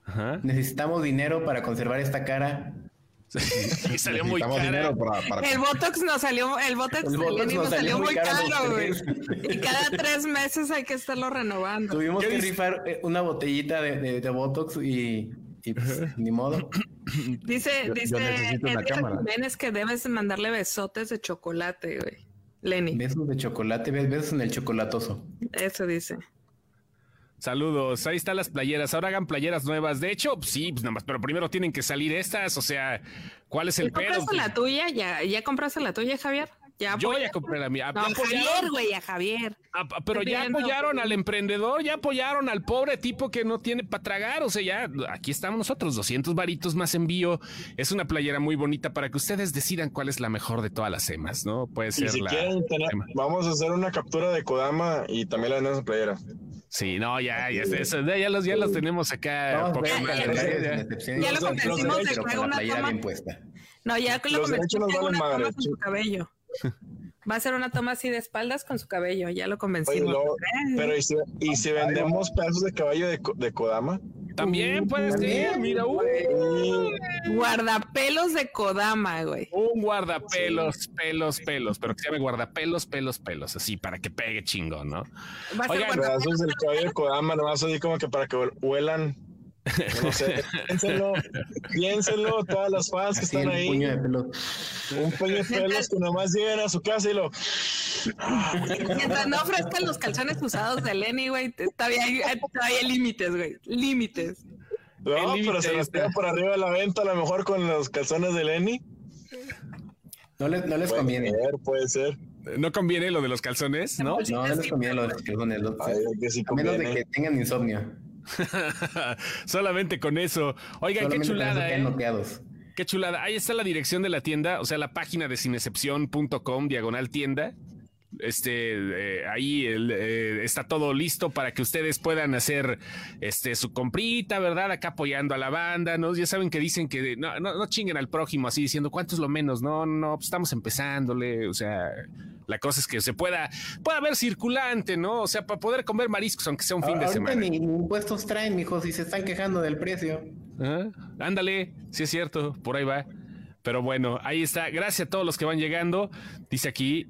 Ajá.
Necesitamos dinero para conservar esta cara.
Y salió muy
dinero para, para-
El Botox nos salió, el Botox,
El nos
nos salió muy caro, güey. Y cada tres meses hay que estarlo renovando.
Tuvimos
¿Qué
que rifar eh, una botellita de, de- de Botox y, y, pues, ni modo.
Dice,
Yo-
dice. Jiménez que debes mandarle besotes de chocolate, güey. Lenny,
Besos de chocolate, bes- besos en el chocolatoso.
eso dice.
Saludos, ahí están las playeras. Ahora hagan playeras nuevas. De hecho, sí, pues nada más, pero primero tienen que salir estas. O sea, ¿cuál es
¿Ya
el pedo?
compraste la tuya? ¿Ya, ¿Ya compraste la tuya, Javier? ¿Ya
Yo
apoyas?
ya compré la mía.
No, a. Javier, güey, a Javier.
Pero ya apoyaron al emprendedor, ya apoyaron al pobre tipo que no tiene para tragar. O sea, ya aquí estamos nosotros, 200 varitos más envío. Es una playera muy bonita para que ustedes decidan cuál es la mejor de todas las semas, ¿no? Puede
Y
ser
si
la.
quieren vamos a hacer una captura de Kodama y también la vendemos en playera.
Sí, no, ya, ya, eso, ya los, ya los tenemos acá.
A de
ya.
Excepción.
Ya lo convencimos de que una
playera
toma.
bien puesta.
No, ya lo convencimos
valen
una toma con su cabello. Va a ser una toma así de espaldas con su cabello, ya lo convencimos.
pero ¿y si, y si vendemos pedazos de caballo de, Ko- de Kodama?
También puede ser, mira, uh,
Guardapelos de Kodama, güey.
un guardapelos, pelos, pelos, pero que se llame guardapelos, pelos, pelos, así para que pegue chingón, ¿no? Oigan,
Pedazos del caballo de Kodama, nomás así como que para que huelan. No sé, piénsenlo, piénsenlo, todas las fans que
Así
están ahí.
puño de pelo.
Un puño de pelos que nomás lleguen a su casa y lo.
Mientras no ofrezcan los calzones usados de Lenny, güey, todavía hay, todavía hay límites, güey. Límites.
No, pero se
está.
queda por arriba de la venta, a lo mejor con los calzones de Lenny.
No les, no les
Puede
conviene.
ser, puede ser.
No conviene lo de los calzones, ¿no?
No, no les conviene lo de los calzones. los-
Ay, que sí
a menos de que tengan insomnio.
Solamente con eso. Oigan, qué
Solamente con eso
chulada,
quedan
¿eh? Qué chulada. Ahí está la dirección de la tienda, o sea, la página de sinexcepción.com, diagonal tienda. Este, eh, ahí el, eh, está todo listo para que ustedes puedan hacer este su comprita, ¿verdad? Acá apoyando a la banda, ¿no? Ya saben que dicen que no, no, no chinguen al prójimo así diciendo cuánto es lo menos. No, no, pues estamos empezándole. O sea, la cosa es que se pueda, pueda haber circulante, ¿no? O sea, para poder comer mariscos, aunque sea un fin de semana.
ni, impuestos traen, mijos, y se están quejando del precio.
Ándale, sí es cierto, por ahí va. Pero bueno, ahí está. Gracias a todos los que van llegando. Dice aquí.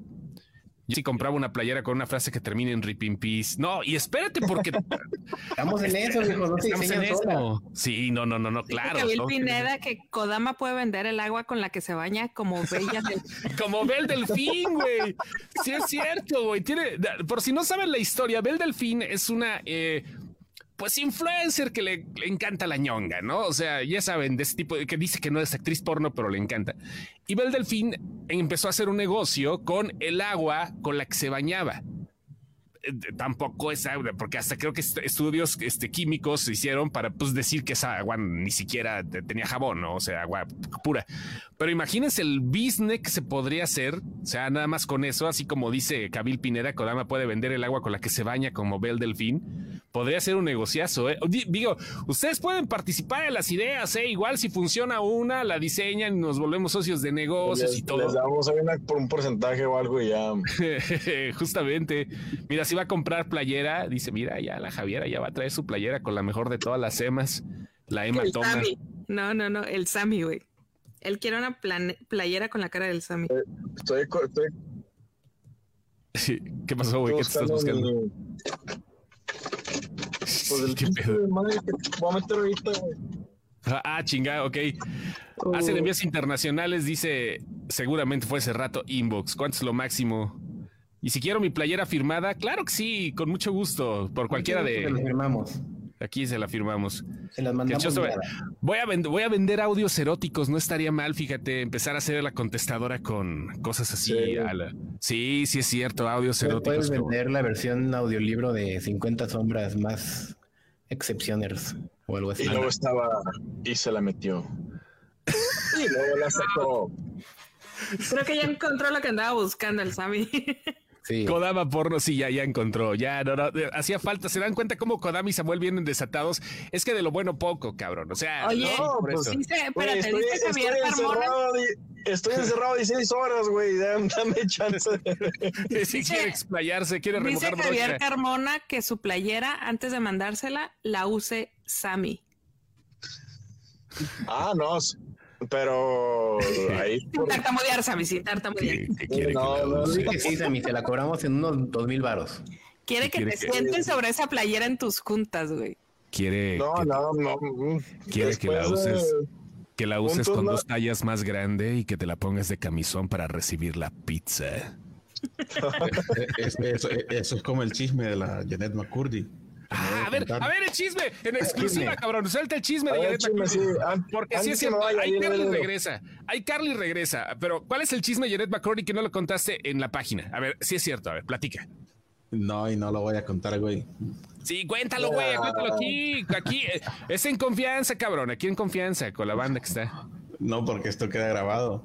Yo sí compraba una playera con una frase que termine en Rip in Peace. No, y espérate porque
Estamos en eso, mijos, no se
estamos en eso. Sí, no, no, no, no, claro.
Pineda que Kodama puede vender el agua con la que se baña como bella del...
Como Bel Delfín, güey. Sí es cierto, güey. Tiene, por si no saben la historia, Bel Delfín es una eh, pues influencer que le, encanta la ñonga, ¿no? O sea, ya saben, de ese tipo de- que dice que no es actriz porno, pero le encanta. Y Bel Delfín empezó a hacer un negocio con el agua con la que se bañaba. Eh, Tampoco es agua, porque hasta creo que est- estudios este, químicos se hicieron para pues, decir que esa agua ni siquiera te- tenía jabón, ¿no? o sea, agua pura. Pero imagínense el business que se podría hacer, o sea, nada más con eso, así como dice Kabil Pineda, Kodama puede vender el agua con la que se baña como Bel Delfín. Podría ser un negociazo, ¿eh? Di- Digo, ustedes pueden participar en las ideas, ¿eh? Igual si funciona una, la diseñan y nos volvemos socios de negocios
les,
y todo.
les damos una- por un porcentaje o algo y ya.
Justamente. Mira, si va a comprar playera, dice, mira, ya la Javiera ya va a traer su playera con la mejor de todas las emas, la Emma
El
Toma.
Sammy. No, no, no, el Sammy, güey. Él quiere una playera con la cara del Sammy.
Estoy, co- estoy
¿Qué pasó, güey? ¿Qué te estás buscando?
el- Pues el
¿Qué pedo?
de madre que voy a meter ahorita, güey.
Ah, chingada, ok. Hacen envíos internacionales, dice, seguramente fue hace rato, inbox. ¿Cuánto es lo máximo? Y si quiero mi playera firmada, claro que sí, con mucho gusto, por cualquiera
Se
de...
firmamos.
Aquí se la firmamos.
Se las mandamos.
Voy a, vend- voy a vender audios eróticos, no estaría mal, fíjate, empezar a hacer la contestadora con cosas así.
Sí.
a la- Sí, sí es cierto, audios
Puedes
eróticos. como-
vender la versión audiolibro de 50 sombras más excepcioners o algo así.
Y luego estaba y se la metió. Y luego la sacó.
Creo que ya encontró lo que andaba buscando el Sammy.
Sí.
Kodama porno, sí, ya, ya encontró. Ya, no, no, eh, hacía falta. ¿Se dan cuenta cómo Kodama y Samuel vienen desatados? Es que de lo bueno poco, cabrón. O sea,
Oye,
No,
por
pues,
eso.
dice, espérate,
estoy,
dice
estoy
Javier Carmona.
encerrado, di- estoy encerrado 16 horas, güey. Dame, dame chance.
Sí,
dice-
quiere explayarse, quiere
Dice
remojar
Javier
brocha.
Carmona que su playera, antes de mandársela, la use Sammy.
ah, no. Pero ahí.
Sin tartamudear, Sammy, sin tartamudear.
¿Qué- qué quiere que
No,
la
no?
Sí que sí, Sammy, te la cobramos en unos dos mil varos.
Quiere que te sientes sobre esa playera en tus juntas, güey.
Quiere
No,
que,
no, no.
quiere que la uses. que la uses con dos tallas más grande y que te la pongas de camisón para recibir la pizza.
Es- eso, eso es como el chisme de la Janet McCurdy.
Ah, a ver, a ver el chisme, en exclusiva,
Chisme.
cabrón. Suelta el chisme
A
de
ver,
Janet
chisme,
McCurdy.
sí. An-
Porque sí
antes
es cierto, ahí Carly regresa. Ahí Carly regresa. Pero, ¿cuál es el chisme de Janet McCurdy que no lo contaste en la página? A ver, sí es cierto. A ver, platica.
No, y no lo voy a contar, güey.
Sí, cuéntalo, güey, cuéntalo aquí. Aquí eh, es en confianza, cabrón. Aquí en confianza con la banda que está.
No, porque esto queda grabado.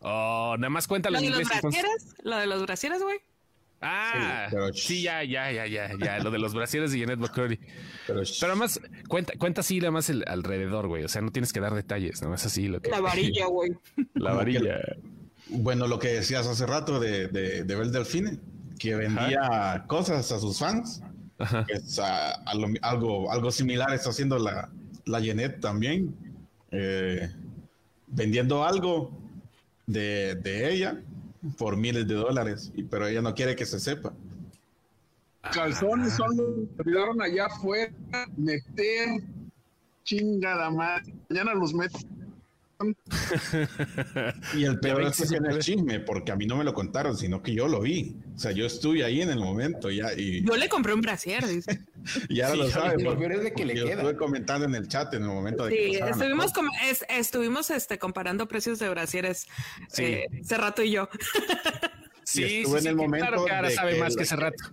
Oh, nada más cuéntalo
Lo
en
de los
inglés.
brasieres, lo de los brasieres, güey.
Ah,
Sí, pero-
sí, ya, ya, ya, ya, ya. Lo de los brasieres de Janet McCurdy.
Pero,
Pero además, cuenta, cuenta así nada más el alrededor, güey. O sea, no tienes que dar detalles, nada más así lo que.
La varilla, güey.
La varilla.
bueno, lo que decías hace rato de, de, de Bel Delfine, que vendía cosas a sus fans.
Ajá.
Pues, a- a lo- algo, algo similar está haciendo la, la Janet también. eh, vendiendo algo de, de ella por miles de dólares, y, pero ella no quiere que se sepa.
Calzones son los que olvidaron allá afuera, meter chingada madre. Mañana los meto.
Y el peor es
que
que el chisme, porque a mí no me lo contaron, sino que yo lo vi. O sea, yo estuve ahí en el momento ya y,
Yo le compré un brasier, dice.
y ahora
Sí,
lo sabe.
lo
porque-
peor es de que le
yo
queda.
estuve comentando en el chat en el momento de que
Sí,
las
estuvimos, com- es- estuvimos este, comparando precios de brasieres
Sí.
eh, hace rato y yo.
Sí,
Y
sí,
estuve en el
que
momento
claro que ahora
de
sabe
que
más que hace rato.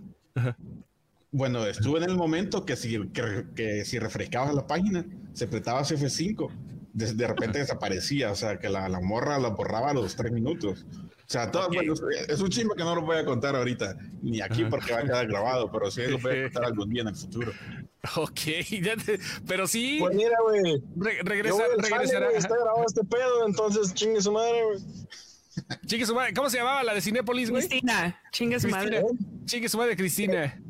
Bueno, estuve en el momento que si, que, que si refrescabas la página, se apretaba F5, de, de repente desaparecía, o sea, que la, la morra la borraba a los tres minutos. O sea, todo, bueno, es un chisme que no lo voy a contar ahorita, ni aquí porque va a quedar grabado, pero sí lo voy a contar algún día en el futuro.
Ok, ya te- pero sí,
Pues mira, güey.
re- regresa, regresará.
Está grabado este pedo, entonces chingue su madre, güey.
Chingue su madre. ¿Cómo se llamaba la de Cinépolis, güey?
Cristina, chingue su madre.
Chingue su madre, Cristina.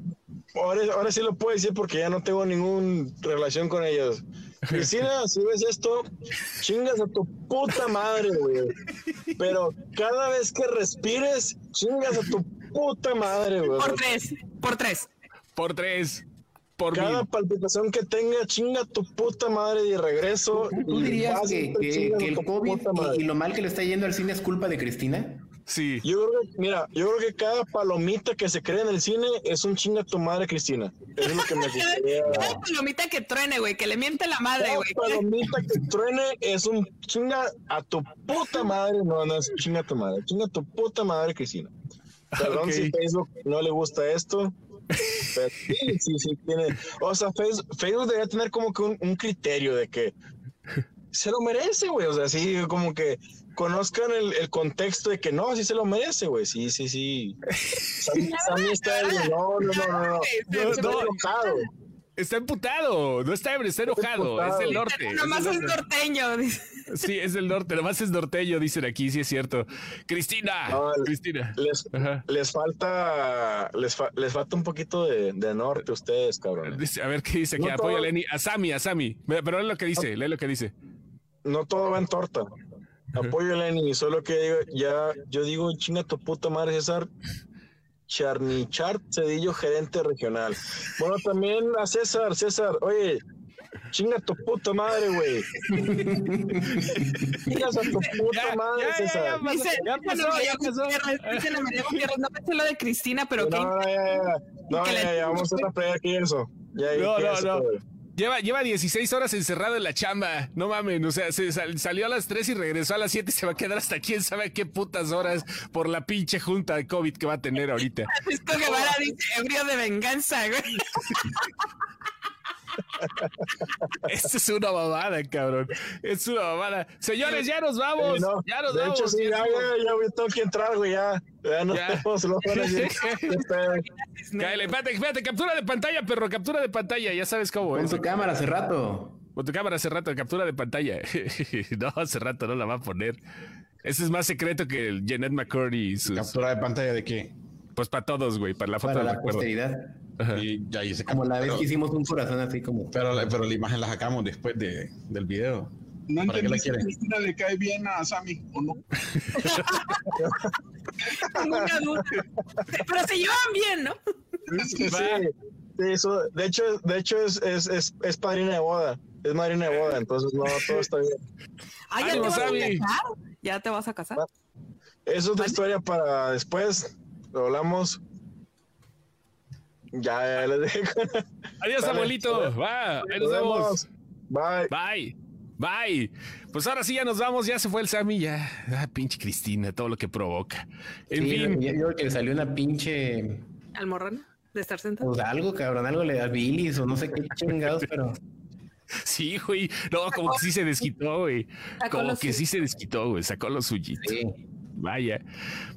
Ahora, ahora sí lo puedo decir porque ya no tengo ninguna relación con ellos. Cristina, si ves esto, chingas a tu puta madre, güey. Pero cada vez que respires, chingas a tu puta madre, güey.
Por tres, por tres.
Por tres. Por
Cada
mil.
palpitación que tenga, chinga a tu puta madre de regreso.
¿Tú, tú
y
dirías
y
que, el COVID y, y lo mal que le está yendo al cine es culpa de Cristina?
Sí.
Yo creo que, mira, yo creo que cada palomita que se cree en el cine es un chinga a tu madre, Cristina. Eso es lo que me gustaría.
Cada palomita que truene, güey, que le miente la madre,
Cada
güey.
palomita que truene es un chinga a tu puta madre. No, no es chinga a tu madre. Chinga a tu puta madre, Cristina. Perdón si Facebook no le gusta esto. Pero sí, sí, sí tiene. O sea, Facebook, Facebook debería tener como que un, un criterio de que se lo merece, güey. O sea, sí, como que conozcan el, el contexto de que no, sí se lo merece, güey. Sí, sí, sí. Sammy, Sammy está no, no, no, no, no.
No,
Está
no.
enojado.
Está emputado. No está ebrio, está enojado. Es del norte.
Nomás es
norte.
norteño.
Sí, es del norte. Nomás es norteño, dicen aquí. Sí, es cierto. Cristina.
No, el-
Cristina.
Les, les falta les, fa- les falta un poquito de, de norte a ustedes, cabrón.
Dice- A ver qué dice aquí.
No
Apoya a Lenny. A Sammy, a Sammy. Pero lee lo que dice. Lee lo que dice.
No todo va en torta. Apoyo a Lenny, solo que digo, ya yo digo, chinga tu puta madre, César. Charnichart Cedillo, gerente regional. Bueno, también a César, César, oye, chinga tu puta madre, güey. Chingas a tu puta
Ya,
madre,
ya,
César.
ya,
Dice,
Ya pasó,
María
ya pasó.
Gutiérrez, dice la María Gutiérrez, no pensé lo de Cristina, pero qué
No, no, ya, ya, ya. No,
Que
ya, ya, vamos a pelear aquí eso. Ya,
No,
¿qué
no, no.
eso?
Lleva, lleva 16 horas encerrado en la chamba. No mamen. O sea, se sal- salió a las 3 y regresó a las 7 y se va a quedar hasta quién sabe qué putas horas por la pinche junta de COVID que va a tener ahorita.
Francisco Guevara dice ebrio de venganza, güey.
Esta es una babada, cabrón. Es una babada. Señores, ya nos vamos.
No,
ya nos
de
vamos.
hecho, sí,
Ya
ya, ya, tengo que entrar, güey, ya. Ya nos
Ya.
vemos, luego van a decir, "Qué pedo".
Cáele, espérate, espérate, captura de pantalla, perro, captura de pantalla, ya sabes cómo
Con
es.
su cámara hace rato.
Con tu cámara hace rato, captura de pantalla. no, hace rato no la va a poner. Ese es más secreto que el Janet McCurdy y sus.
¿Captura de pantalla de qué?
Pues para todos, güey, para la foto
Para
de
la
recuerdo.
posteridad.
Y ya hice
Como la vez
pero,
que hicimos un corazón así como.
pero, la- pero la imagen la sacamos después de, del video.
No
¿Para qué la
entendí si? Cristina le cae bien a Sammy o no.
Ninguna duda. Pero se llevan bien, ¿no?
Sí, sí, eso, de hecho, de hecho es, es, es, es padrina de boda. Es madrina de boda, entonces no, todo está bien.
Ah, ya te vas a casar. Ya te vas a casar.
Eso es la historia para después. Lo hablamos. Ya, ya les dejo.
Adiós, abuelito. Va, ahí nos
Nos
vemos.
vemos. Bye.
Bye. Bye. Pues ahora sí ya nos vamos, ya se fue el Sammy, ya. Ah, pinche Cristina, todo lo que provoca. En
Sí,
fin.
yo creo que le salió una pinche.
Almorrana, de estar sentado.
Pues algo, cabrón, algo le da bilis o no sé qué chingados, pero.
Sí, güey. No, como que sí se desquitó, güey.
Sacó
Como que
suyo.
sí se desquitó, güey. Sacó lo suyito.
Sí.
Vaya.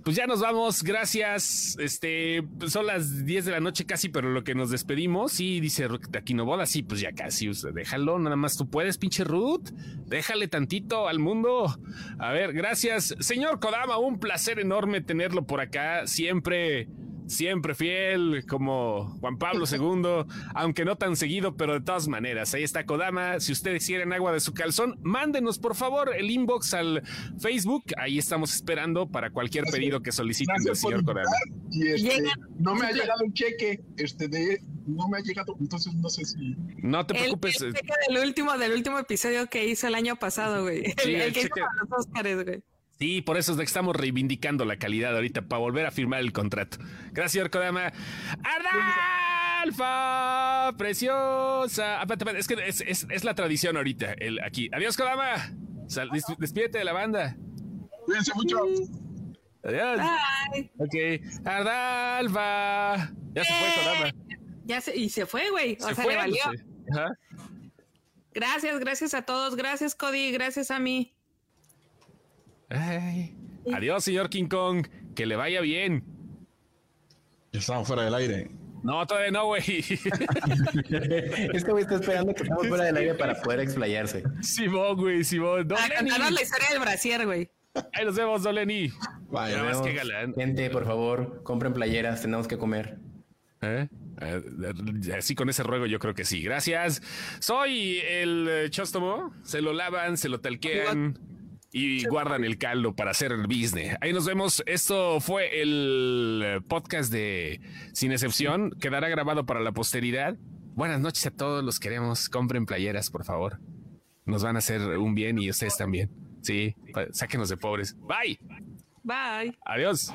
Pues ya nos vamos. Gracias. Este son las 10 de la noche casi, pero lo que nos despedimos. Sí, dice Aquino Boda. Sí, pues ya casi. déjalo. Nada más tú puedes, pinche Ruth. Déjale tantito al mundo. A ver, gracias. Señor Kodama, un placer enorme tenerlo por acá. Siempre. Siempre fiel, como Juan Pablo II, aunque no tan seguido, pero de todas maneras, ahí está Kodama. Si ustedes quieren agua de su calzón, mándenos por favor el inbox al Facebook. Ahí estamos esperando para cualquier
Gracias.
pedido que soliciten del señor Kodama.
Y este, no me ha llegado un cheque, este de no me ha llegado, entonces no sé si
No te
El,
preocupes.
el cheque del último, del último episodio que hizo el año pasado, güey. El,
Sí,
el
el
que
cheque.
hizo para los Óscares, güey.
Sí, por eso es de que estamos reivindicando la calidad ahorita para volver a firmar el contrato. Gracias, señor Kodama. ¡Ardalfa! ¡Preciosa! Ah, es que es, es- es la tradición ahorita. El, aquí. Adiós, Kodama. Sal- des- despídete de la banda.
cuídense mucho.
Adiós.
Bye.
Ok. Ardalfa. Ya se fue, Kodama.
Ya se, y se fue, güey. O
Se
sea,
fue.
le valió.
eh. Ajá.
Gracias, gracias a todos. Gracias, Cody. Gracias a mí.
Ay. Adiós, señor King Kong. Que le vaya bien.
Ya estamos fuera del aire.
No, todavía no, güey.
Este güey está esperando que estemos fuera del aire para poder explayarse.
Simón, güey, Simón. Don
A
Lenny.
contarnos la historia del brasier, güey.
Ahí nos vemos, Don Lenny.
Vaya,
Nada más que galán.
Gente, por favor, compren playeras, tenemos que comer.
¿Eh? Eh, Así con ese ruego yo creo que sí. Gracias. Soy el eh, Chóstomo. Se lo lavan, se lo talquean y guardan el caldo para hacer el business. Ahí nos vemos. Esto fue el eh, podcast de Sin Excepción. Quedará grabado para la posteridad. Buenas noches a todos. Los queremos. Compren playeras, por favor. Nos van a hacer un bien y ustedes también. Sí, sáquenos de pobres. Bye.
Bye.
Adiós.